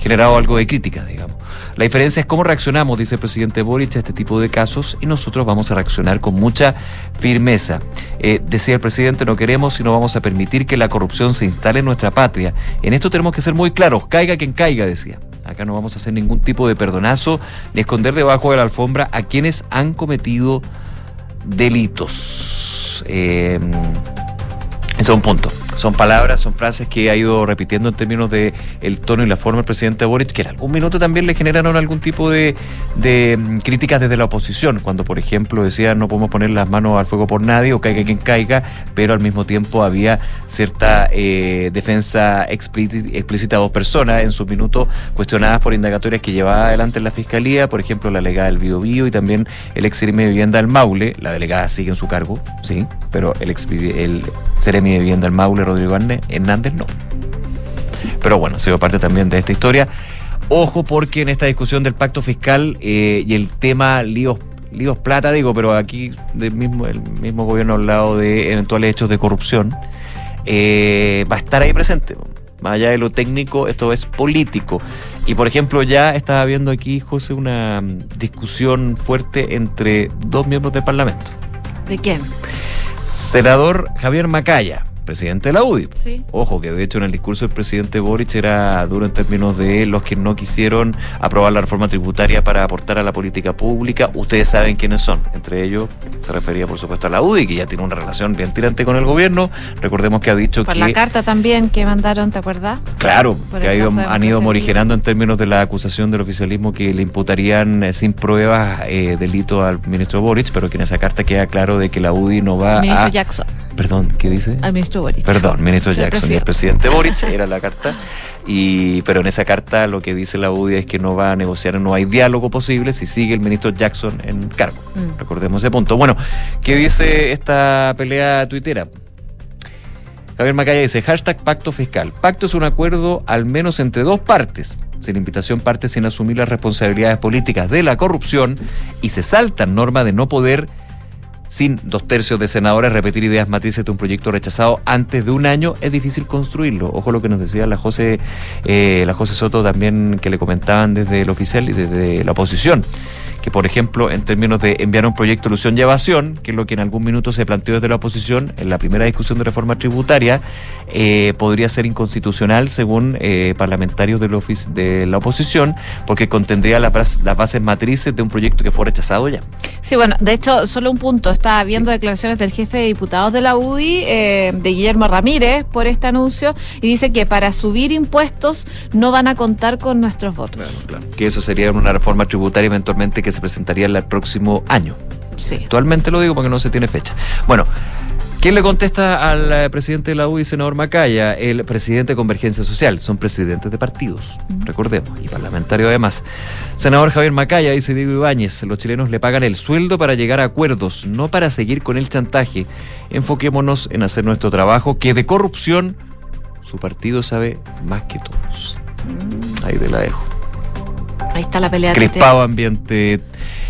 generado algo de crítica, digamos. La diferencia es cómo reaccionamos, dice el presidente Boric, a este tipo de casos y nosotros vamos a reaccionar con mucha firmeza. Eh, decía el presidente, no queremos y no vamos a permitir que la corrupción se instale en nuestra patria. En esto tenemos que ser muy claros, caiga quien caiga, decía. Acá no vamos a hacer ningún tipo de perdonazo ni esconder debajo de la alfombra a quienes han cometido delitos. Eh, ese es un punto. Son palabras, son frases que ha ido repitiendo en términos de el tono y la forma del presidente Boric, que en algún minuto también le generaron algún tipo de, de mm, críticas desde la oposición, cuando por ejemplo decía no podemos poner las manos al fuego por nadie o caiga quien caiga, pero al mismo tiempo había cierta eh, defensa explícita, a dos personas en sus minutos cuestionadas por indagatorias que llevaba adelante la fiscalía, por ejemplo la delegada del Bio, Bio y también el ex de Vivienda del Maule, la delegada sigue en su cargo, sí, pero el ex el Ceremi de Vivienda del Maule Rodrigo Hernández no. Pero bueno, sido parte también de esta historia. Ojo porque en esta discusión del pacto fiscal eh, y el tema líos, líos plata, digo, pero aquí del mismo, el mismo gobierno ha hablado de eventuales hechos de corrupción, eh, va a estar ahí presente. Más allá de lo técnico, esto es político. Y por ejemplo, ya estaba viendo aquí, José, una discusión fuerte entre dos miembros del Parlamento. ¿De quién? Senador Javier Macaya, presidente de la UDI. Sí. Ojo, que de hecho en el discurso del presidente Boric era duro en términos de los que no quisieron aprobar la reforma tributaria para aportar a la política pública. Ustedes saben quiénes son. Entre ellos se refería, por supuesto, a la UDI, que ya tiene una relación bien tirante con el gobierno. Recordemos que ha dicho Por que. la carta también que mandaron, ¿te acuerdas? Claro, Por que ha ido- han ido morigerando en términos de la acusación del oficialismo que le imputarían eh, sin pruebas eh, delito al ministro Boric, pero que en esa carta queda claro de que la UDI no va a... Jackson. Perdón, ¿qué dice? Al ministro Boric. Perdón, ministro Sí, Jackson y el presidente Boric era la carta. Y, pero en esa carta lo que dice la UDI es que no va a negociar, no hay diálogo posible si sigue el ministro Jackson en cargo. Mm. Recordemos ese punto. Bueno, ¿qué dice esta pelea tuitera? Javier Macaya dice, hashtag pacto fiscal. Pacto es un acuerdo al menos entre dos partes. Si la invitación parte sin asumir las responsabilidades políticas de la corrupción y se saltan norma de no poder sin dos tercios de senadores repetir ideas matrices de un proyecto rechazado antes de un año, es difícil construirlo. Ojo lo que nos decía la José, eh, la José Soto también que le comentaban desde el oficial y desde la oposición. Que, por ejemplo, en términos de enviar un proyecto de ilusión y evasión, que es lo que en algún minuto se planteó desde la oposición en la primera discusión de reforma tributaria, eh, podría ser inconstitucional según eh, parlamentarios del ofici- de la oposición, porque contendría las bas- las bases matrices de un proyecto que fue rechazado ya. Sí, bueno, de hecho, solo un punto. Estaba viendo declaraciones del jefe de diputados de la UDI, eh, de Guillermo Ramírez, por este anuncio, y dice que para subir impuestos no van a contar con nuestros votos. que eso sería una reforma tributaria eventualmente que se presentaría el próximo año. Sí. Actualmente lo digo porque no se tiene fecha. Bueno, ¿quién le contesta al eh, presidente de la UDI, senador Macaya? El presidente de Convergencia Social. Son presidentes de partidos, recordemos, y parlamentario además. Senador Javier Macaya, dice Diego Ibáñez, los chilenos le pagan el sueldo para llegar a acuerdos, no para seguir con el chantaje. Enfoquémonos en hacer nuestro trabajo, que de corrupción su partido sabe más que todos. Ahí te la dejo. Ahí está la pelea. Crispado ambiente.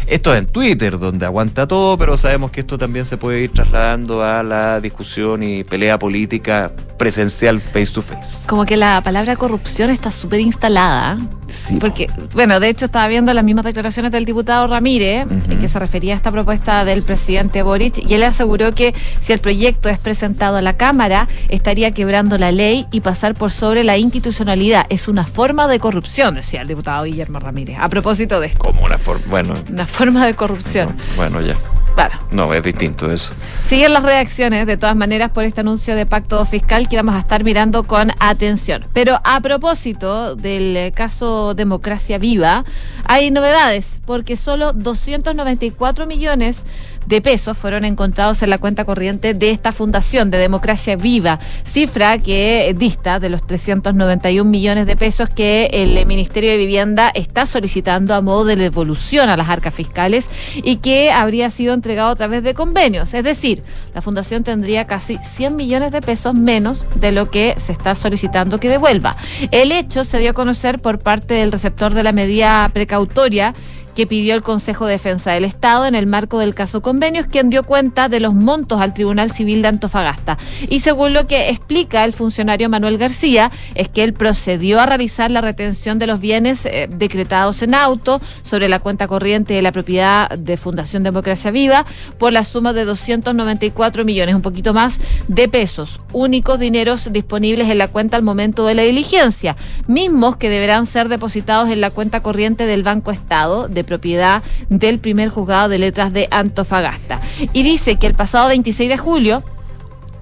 Esto es en Twitter, donde aguanta todo, pero sabemos que esto también se puede ir trasladando a la discusión y pelea política presencial face to face. Como que la palabra corrupción está súper instalada. Sí, Porque, bueno, de hecho estaba viendo las mismas declaraciones del diputado Ramírez, en que se refería a esta propuesta del presidente Boric, y él aseguró que si el proyecto es presentado a la Cámara, estaría quebrando la ley y pasar por sobre la institucionalidad. Es una forma de corrupción, decía el diputado Guillermo Ramírez. A propósito de esto, Como una forma. Bueno, una forma de corrupción. bueno, ya. Claro. No, es distinto eso. Siguen las reacciones, de todas maneras, por este anuncio de pacto fiscal que vamos a estar mirando con atención. Pero a propósito del eh, caso Democracia Viva, hay novedades, porque solo 294 millones de pesos fueron encontrados en la cuenta corriente de esta fundación de Democracia Viva, cifra que dista de los 391 millones de pesos que el Ministerio de Vivienda está solicitando a modo de devolución a las arcas fiscales y que habría sido entregado a través de convenios. Es decir, la fundación tendría casi 100 millones de pesos menos de lo que se está solicitando que devuelva. El hecho se dio a conocer por parte del receptor de la medida precautoria que pidió el Consejo de Defensa del Estado en el marco del caso Convenios, quien dio cuenta de los montos al Tribunal Civil de Antofagasta. Y según lo que explica el funcionario Manuel García, es que él procedió a realizar la retención de los bienes eh, decretados en auto sobre la cuenta corriente de la propiedad de Fundación Democracia Viva por la suma de 294 millones, un poquito más de pesos, únicos dineros disponibles en la cuenta al momento de la diligencia, mismos que deberán ser depositados en la cuenta corriente del Banco Estado, de propiedad del primer juzgado de letras de Antofagasta. Y dice que el pasado 26 de julio,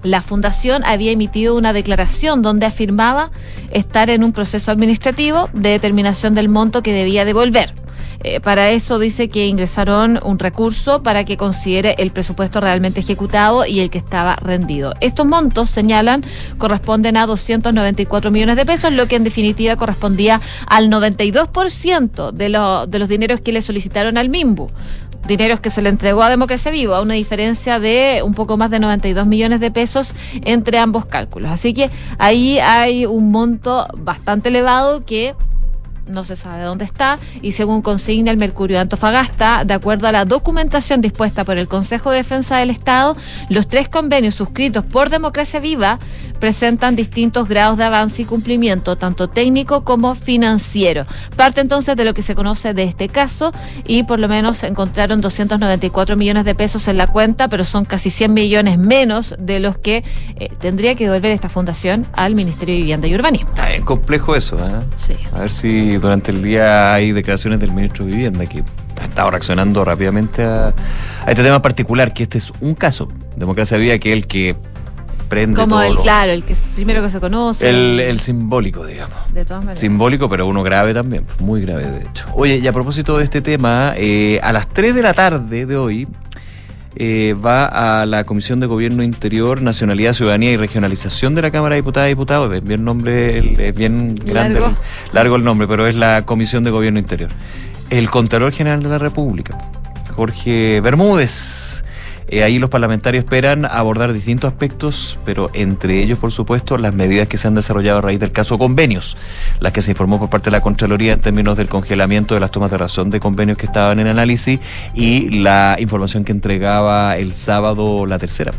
la fundación había emitido una declaración donde afirmaba estar en un proceso administrativo de determinación del monto que debía devolver. Eh, para eso dice que ingresaron un recurso para que considere el presupuesto realmente ejecutado y el que estaba rendido. Estos montos, señalan, corresponden a 294 millones de pesos, lo que en definitiva correspondía al 92% de, de los dineros que le solicitaron al MIMBU dineros que se le entregó a Democracia Viva, una diferencia de un poco más de 92 millones de pesos entre ambos cálculos. Así que ahí hay un monto bastante elevado que no se sabe dónde está y según consigna el Mercurio de Antofagasta, de acuerdo a la documentación dispuesta por el Consejo de Defensa del Estado, los tres convenios suscritos por Democracia Viva presentan distintos grados de avance y cumplimiento, tanto técnico como financiero. Parte entonces de lo que se conoce de este caso y por lo menos encontraron 294 millones de pesos en la cuenta, pero son casi 100 millones menos de los que eh, tendría que devolver esta fundación al Ministerio de Vivienda y Urbanismo. Está bien complejo eso, ¿eh? Sí. A ver si durante el día hay declaraciones del ministro de Vivienda que ha estado reaccionando rápidamente a, a este tema particular, que este es un caso. Democracia Viva, que es el que prende Como todo el, lo- claro, el que es primero que se conoce. el, el simbólico, digamos. de todas maneras. Simbólico, pero uno grave también, muy grave de hecho. Oye, y a propósito de este tema, eh, a las 3 de la tarde de hoy eh, va a la Comisión de Gobierno Interior, Nacionalidad, Ciudadanía y Regionalización de la Cámara de Diputadas y Diputados. Es bien nombre, es bien grande, Largo. el- largo el nombre, pero es la Comisión de Gobierno Interior. El Contralor General de la República, Jorge Bermúdez. Eh, ahí los parlamentarios esperan abordar distintos aspectos, pero entre ellos, por supuesto, las medidas que se han desarrollado a raíz del caso convenios, las que se informó por parte de la Contraloría en términos del congelamiento de las tomas de razón de convenios que estaban en análisis y la información que entregaba el sábado la tercera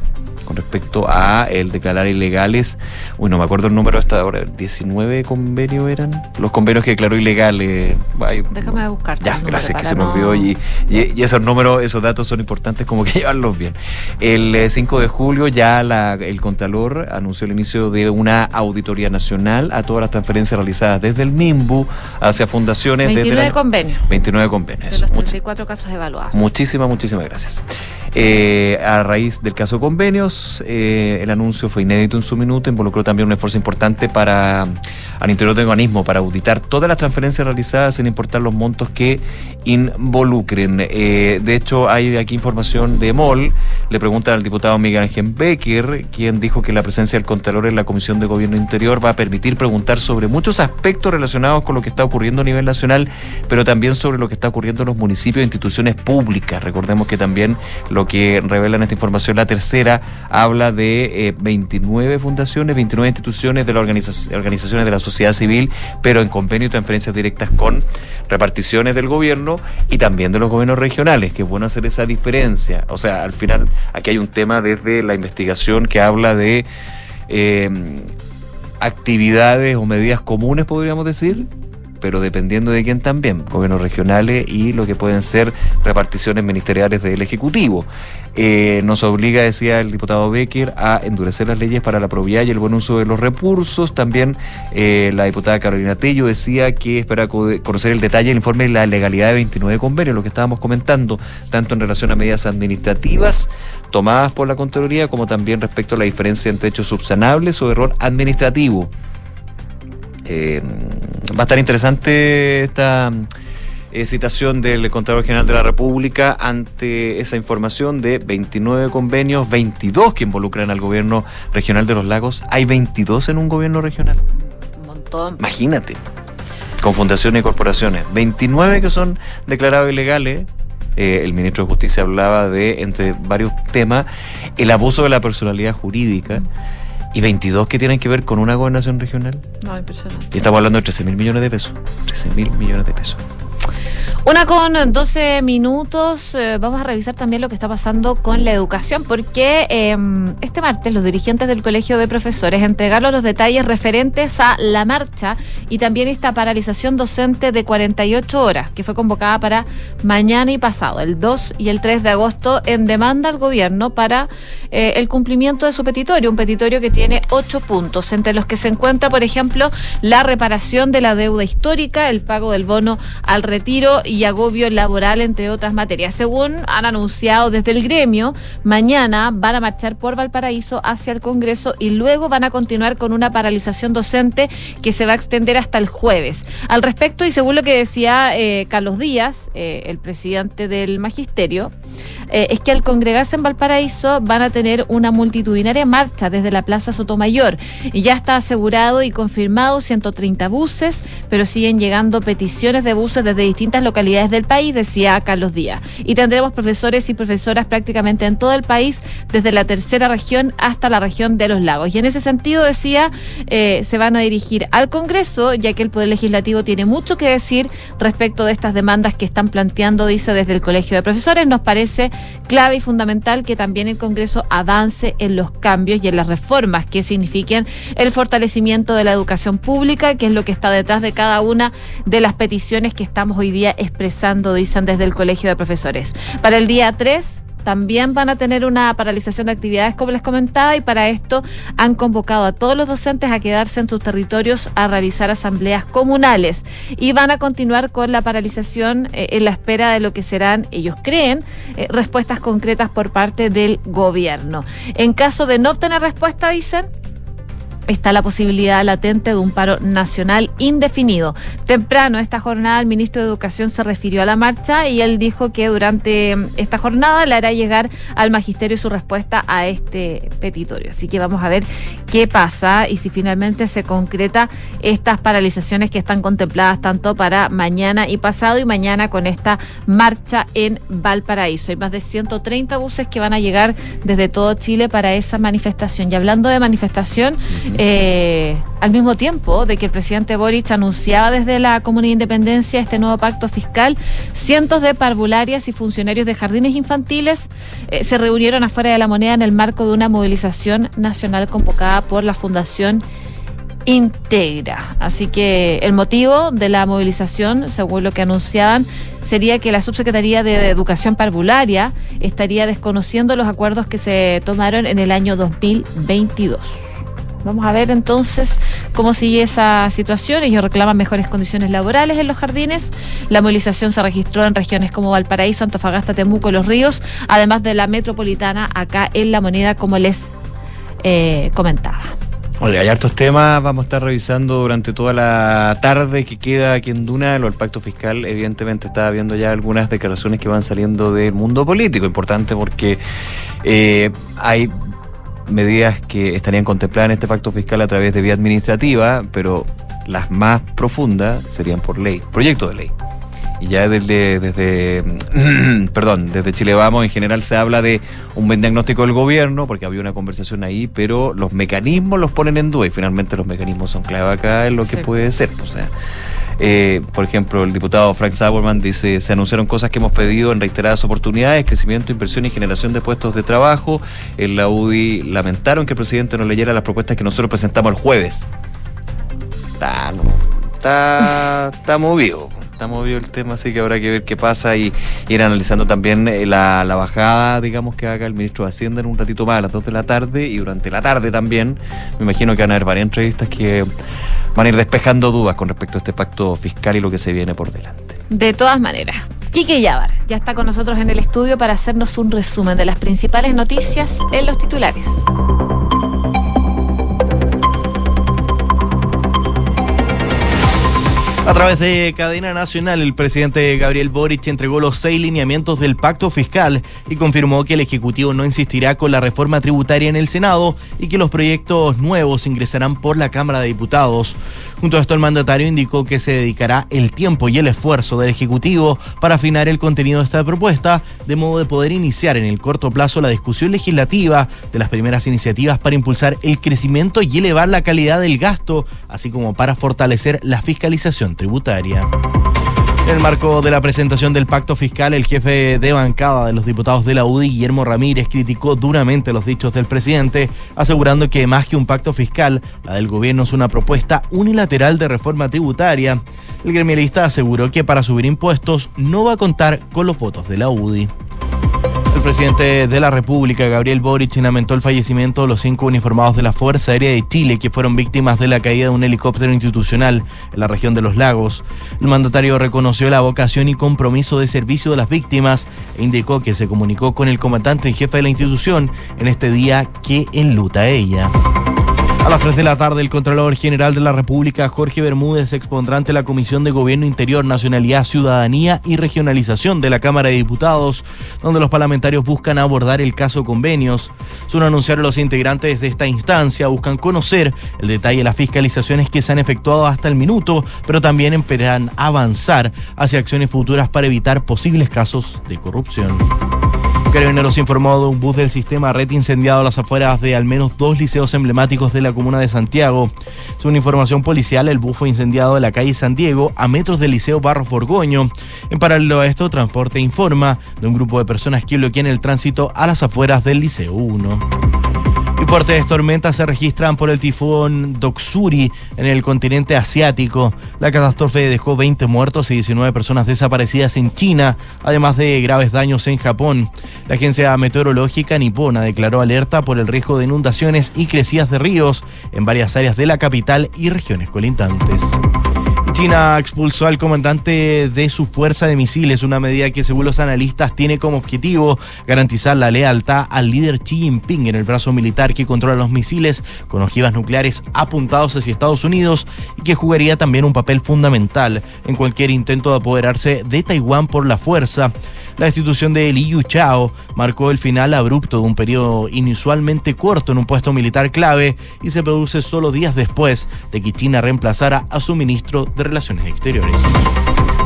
con respecto a el declarar ilegales, uy, no me acuerdo el número hasta ahora, 19 convenios eran, los convenios que declaró ilegales. Ay, Déjame buscar. ya, gracias, que se me olvidó. Y, y- y esos números, esos datos son importantes como que llevarlos bien. El eh, 5 de julio ya la- el Contralor anunció el inicio de una auditoría nacional a todas las transferencias realizadas desde el MIMBU hacia fundaciones. desde el 29 año- convenios 29 convenios. de los Much- 34 casos evaluados. Muchísimas, muchísimas gracias. Eh, a raíz del caso convenios, eh, el anuncio fue inédito en su minuto, involucró también un esfuerzo importante para al interior del organismo para auditar todas las transferencias realizadas sin importar los montos que involucren. Eh, de hecho, hay aquí información de MOL, le preguntan al diputado Miguel Ángel Becker, quien dijo que la presencia del Contralor en la Comisión de Gobierno Interior va a permitir preguntar sobre muchos aspectos relacionados con lo que está ocurriendo a nivel nacional, pero también sobre lo que está ocurriendo en los municipios e instituciones públicas. Recordemos que también lo que revela en esta información la tercera habla de eh, 29 fundaciones, 29 instituciones de las organiza- organizaciones de la sociedad civil, pero en convenio y transferencias directas con reparticiones del gobierno y también de los gobiernos regionales, que es bueno hacer esa diferencia. O sea, al final aquí hay un tema desde la investigación que habla de eh, actividades o medidas comunes, podríamos decir, pero dependiendo de quién también, gobiernos regionales y lo que pueden ser reparticiones ministeriales del Ejecutivo. Eh, nos obliga, decía el diputado Becker, a endurecer las leyes para la probidad y el buen uso de los recursos. También eh, la diputada Carolina Tello decía que espera co- conocer el detalle del informe de la legalidad de 29 convenios, lo que estábamos comentando, tanto en relación a medidas administrativas tomadas por la Contraloría, como también respecto a la diferencia entre hechos subsanables o error administrativo. Eh, va a estar interesante esta eh, citación del Contralor General de la República ante esa información de 29 convenios, 22 que involucran al gobierno regional de los lagos. Hay 22 en un gobierno regional. Un montón. Imagínate. Con fundaciones y corporaciones. 29 que son declarados ilegales. Eh, el ministro de Justicia hablaba de, entre varios temas, el abuso de la personalidad jurídica. Y 22 que tienen que ver con una gobernación regional. No, impresionante. Y estamos hablando de 13 mil millones de pesos. 13 mil millones de pesos. Una con 12 minutos, eh, vamos a revisar también lo que está pasando con la educación, porque eh, este martes los dirigentes del Colegio de Profesores entregaron los detalles referentes a la marcha y también esta paralización docente de 48 horas, que fue convocada para mañana y pasado, el 2 y el 3 de agosto, en demanda al gobierno para eh, el cumplimiento de su petitorio, un petitorio que tiene ocho puntos, entre los que se encuentra, por ejemplo, la reparación de la deuda histórica, el pago del bono al retiro y agobio laboral, entre otras materias. Según han anunciado desde el gremio, mañana van a marchar por Valparaíso hacia el Congreso y luego van a continuar con una paralización docente que se va a extender hasta el jueves. Al respecto, y según lo que decía eh, Carlos Díaz, eh, el presidente del Magisterio, eh, es que al congregarse en Valparaíso van a tener una multitudinaria marcha desde la Plaza Sotomayor. Y ya está asegurado y confirmado 130 buses, pero siguen llegando peticiones de buses desde distintas localidades del país, decía Carlos Díaz. Y tendremos profesores y profesoras prácticamente en todo el país, desde la tercera región hasta la región de los lagos. Y en ese sentido, decía, eh, se van a dirigir al Congreso, ya que el Poder Legislativo tiene mucho que decir respecto de estas demandas que están planteando, dice desde el Colegio de Profesores. Nos parece clave y fundamental que también el Congreso avance en los cambios y en las reformas que signifiquen el fortalecimiento de la educación pública, que es lo que está detrás de cada una de las peticiones que estamos hoy día expresando, dicen desde el Colegio de Profesores. Para el día 3 también van a tener una paralización de actividades, como les comentaba, y para esto han convocado a todos los docentes a quedarse en sus territorios a realizar asambleas comunales y van a continuar con la paralización eh, en la espera de lo que serán, ellos creen, eh, respuestas concretas por parte del gobierno. En caso de no obtener respuesta, dicen, está la posibilidad latente de un paro nacional indefinido. Temprano esta jornada el ministro de Educación se refirió a la marcha y él dijo que durante esta jornada le hará llegar al magisterio su respuesta a este petitorio. Así que vamos a ver qué pasa y si finalmente se concreta estas paralizaciones que están contempladas tanto para mañana y pasado y mañana con esta marcha en Valparaíso. Hay más de 130 buses que van a llegar desde todo Chile para esa manifestación. Y hablando de manifestación, eh, al mismo tiempo de que el presidente Boric anunciaba desde la Comunidad de Independencia este nuevo pacto fiscal, cientos de parvularias y funcionarios de jardines infantiles eh, se reunieron afuera de la moneda en el marco de una movilización nacional convocada por la Fundación Integra. Así que el motivo de la movilización, según lo que anunciaban, sería que la Subsecretaría de Educación Parvularia estaría desconociendo los acuerdos que se tomaron en el año 2022. Vamos a ver entonces cómo sigue esa situación. Ellos reclaman mejores condiciones laborales en los jardines. La movilización se registró en regiones como Valparaíso, Antofagasta, Temuco, Los Ríos, además de la metropolitana acá en La Moneda, como les eh, comentaba. Oye, hay hartos temas, vamos a estar revisando durante toda la tarde que queda aquí en Duna, lo del pacto fiscal, evidentemente estaba viendo ya algunas declaraciones que van saliendo del mundo político, importante porque eh, hay medidas que estarían contempladas en este pacto fiscal a través de vía administrativa, pero las más profundas serían por ley, proyecto de ley. Y ya desde, desde perdón, desde Chile Vamos en general se habla de un buen diagnóstico del gobierno, porque había una conversación ahí, pero los mecanismos los ponen en duda y finalmente los mecanismos son clave acá en lo que puede ser. O sea, eh, por ejemplo, el diputado Frank Sauerman dice, se anunciaron cosas que hemos pedido en reiteradas oportunidades, crecimiento, inversión y generación de puestos de trabajo. En la UDI lamentaron que el presidente no leyera las propuestas que nosotros presentamos el jueves. Está, está, está movido. Está movido el tema, así que habrá que ver qué pasa y ir analizando también eh, la, la bajada, digamos, que haga el ministro de Hacienda en un ratito más a las 2 de la tarde y durante la tarde también. Me imagino que van a haber varias entrevistas que van a ir despejando dudas con respecto a este pacto fiscal y lo que se viene por delante. De todas maneras, Quique Yavar ya está con nosotros en el estudio para hacernos un resumen de las principales noticias en los titulares. A través de cadena nacional, el presidente Gabriel Boric entregó los seis lineamientos del pacto fiscal y confirmó que el Ejecutivo no insistirá con la reforma tributaria en el Senado y que los proyectos nuevos ingresarán por la Cámara de Diputados. Junto a esto, el mandatario indicó que se dedicará el tiempo y el esfuerzo del Ejecutivo para afinar el contenido de esta propuesta, de modo de poder iniciar en el corto plazo la discusión legislativa de las primeras iniciativas para impulsar el crecimiento y elevar la calidad del gasto, así como para fortalecer la fiscalización tributaria. En el marco de la presentación del pacto fiscal, el jefe de bancada de los diputados de la UDI, Guillermo Ramírez, criticó duramente los dichos del presidente, asegurando que más que un pacto fiscal, la del gobierno es una propuesta unilateral de reforma tributaria. El gremialista aseguró que para subir impuestos no va a contar con los votos de la UDI. El presidente de la República, Gabriel Boric, lamentó el fallecimiento de los cinco uniformados de la Fuerza Aérea de Chile que fueron víctimas de la caída de un helicóptero institucional en la región de los lagos. El mandatario reconoció la vocación y compromiso de servicio de las víctimas e indicó que se comunicó con el comandante en jefe de la institución en este día que enluta ella. A las 3 de la tarde, el Contralor General de la República, Jorge Bermúdez, expondrá ante la Comisión de Gobierno Interior, Nacionalidad, Ciudadanía y Regionalización de la Cámara de Diputados, donde los parlamentarios buscan abordar el caso convenios. Según anunciaron los integrantes de esta instancia, buscan conocer el detalle de las fiscalizaciones que se han efectuado hasta el minuto, pero también esperan avanzar hacia acciones futuras para evitar posibles casos de corrupción. Carabineros informó de un bus del sistema red incendiado a las afueras de al menos dos liceos emblemáticos de la comuna de Santiago. Según información policial, el bus fue incendiado en la calle San Diego, a metros del liceo Barros Borgoño. En paralelo a esto, Transporte informa de un grupo de personas que bloquean el tránsito a las afueras del liceo 1. Y fuertes tormentas se registran por el tifón Doksuri en el continente asiático. La catástrofe dejó 20 muertos y 19 personas desaparecidas en China, además de graves daños en Japón. La agencia meteorológica nipona declaró alerta por el riesgo de inundaciones y crecidas de ríos en varias áreas de la capital y regiones colindantes. China expulsó al comandante de su fuerza de misiles, una medida que según los analistas tiene como objetivo garantizar la lealtad al líder Xi Jinping en el brazo militar que controla los misiles con ojivas nucleares apuntados hacia Estados Unidos y que jugaría también un papel fundamental en cualquier intento de apoderarse de Taiwán por la fuerza. La destitución de Li Chao marcó el final abrupto de un periodo inusualmente corto en un puesto militar clave y se produce solo días después de que China reemplazara a su ministro de Relaciones Exteriores.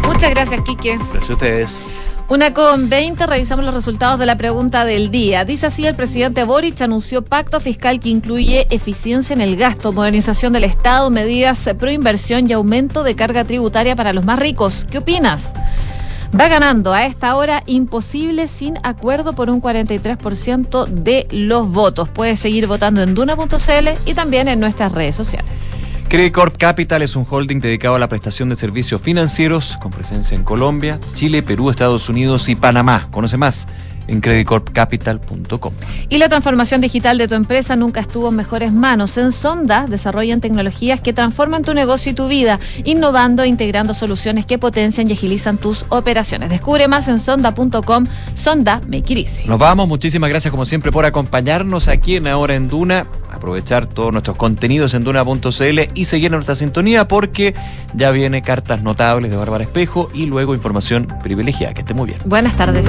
Muchas gracias, Quique. Gracias a ustedes. Una con 20, revisamos los resultados de la pregunta del día. Dice así, el presidente Boric anunció pacto fiscal que incluye eficiencia en el gasto, modernización del Estado, medidas pro inversión y aumento de carga tributaria para los más ricos. ¿Qué opinas? Va ganando a esta hora imposible sin acuerdo por un 43% de los votos. Puedes seguir votando en duna.cl y también en nuestras redes sociales. Credit Corp Capital es un holding dedicado a la prestación de servicios financieros con presencia en Colombia, Chile, Perú, Estados Unidos y Panamá. Conoce más en creditcorpcapital.com. Y la transformación digital de tu empresa nunca estuvo en mejores manos. En Sonda desarrollan tecnologías que transforman tu negocio y tu vida, innovando e integrando soluciones que potencian y agilizan tus operaciones. Descubre más en sonda.com. Sonda Make It Easy. Nos vamos. Muchísimas gracias como siempre por acompañarnos aquí en Ahora en Duna. Aprovechar todos nuestros contenidos en duna.cl y seguir en nuestra sintonía porque ya viene cartas notables de Bárbara Espejo y luego información privilegiada. Que esté muy bien. Buenas tardes.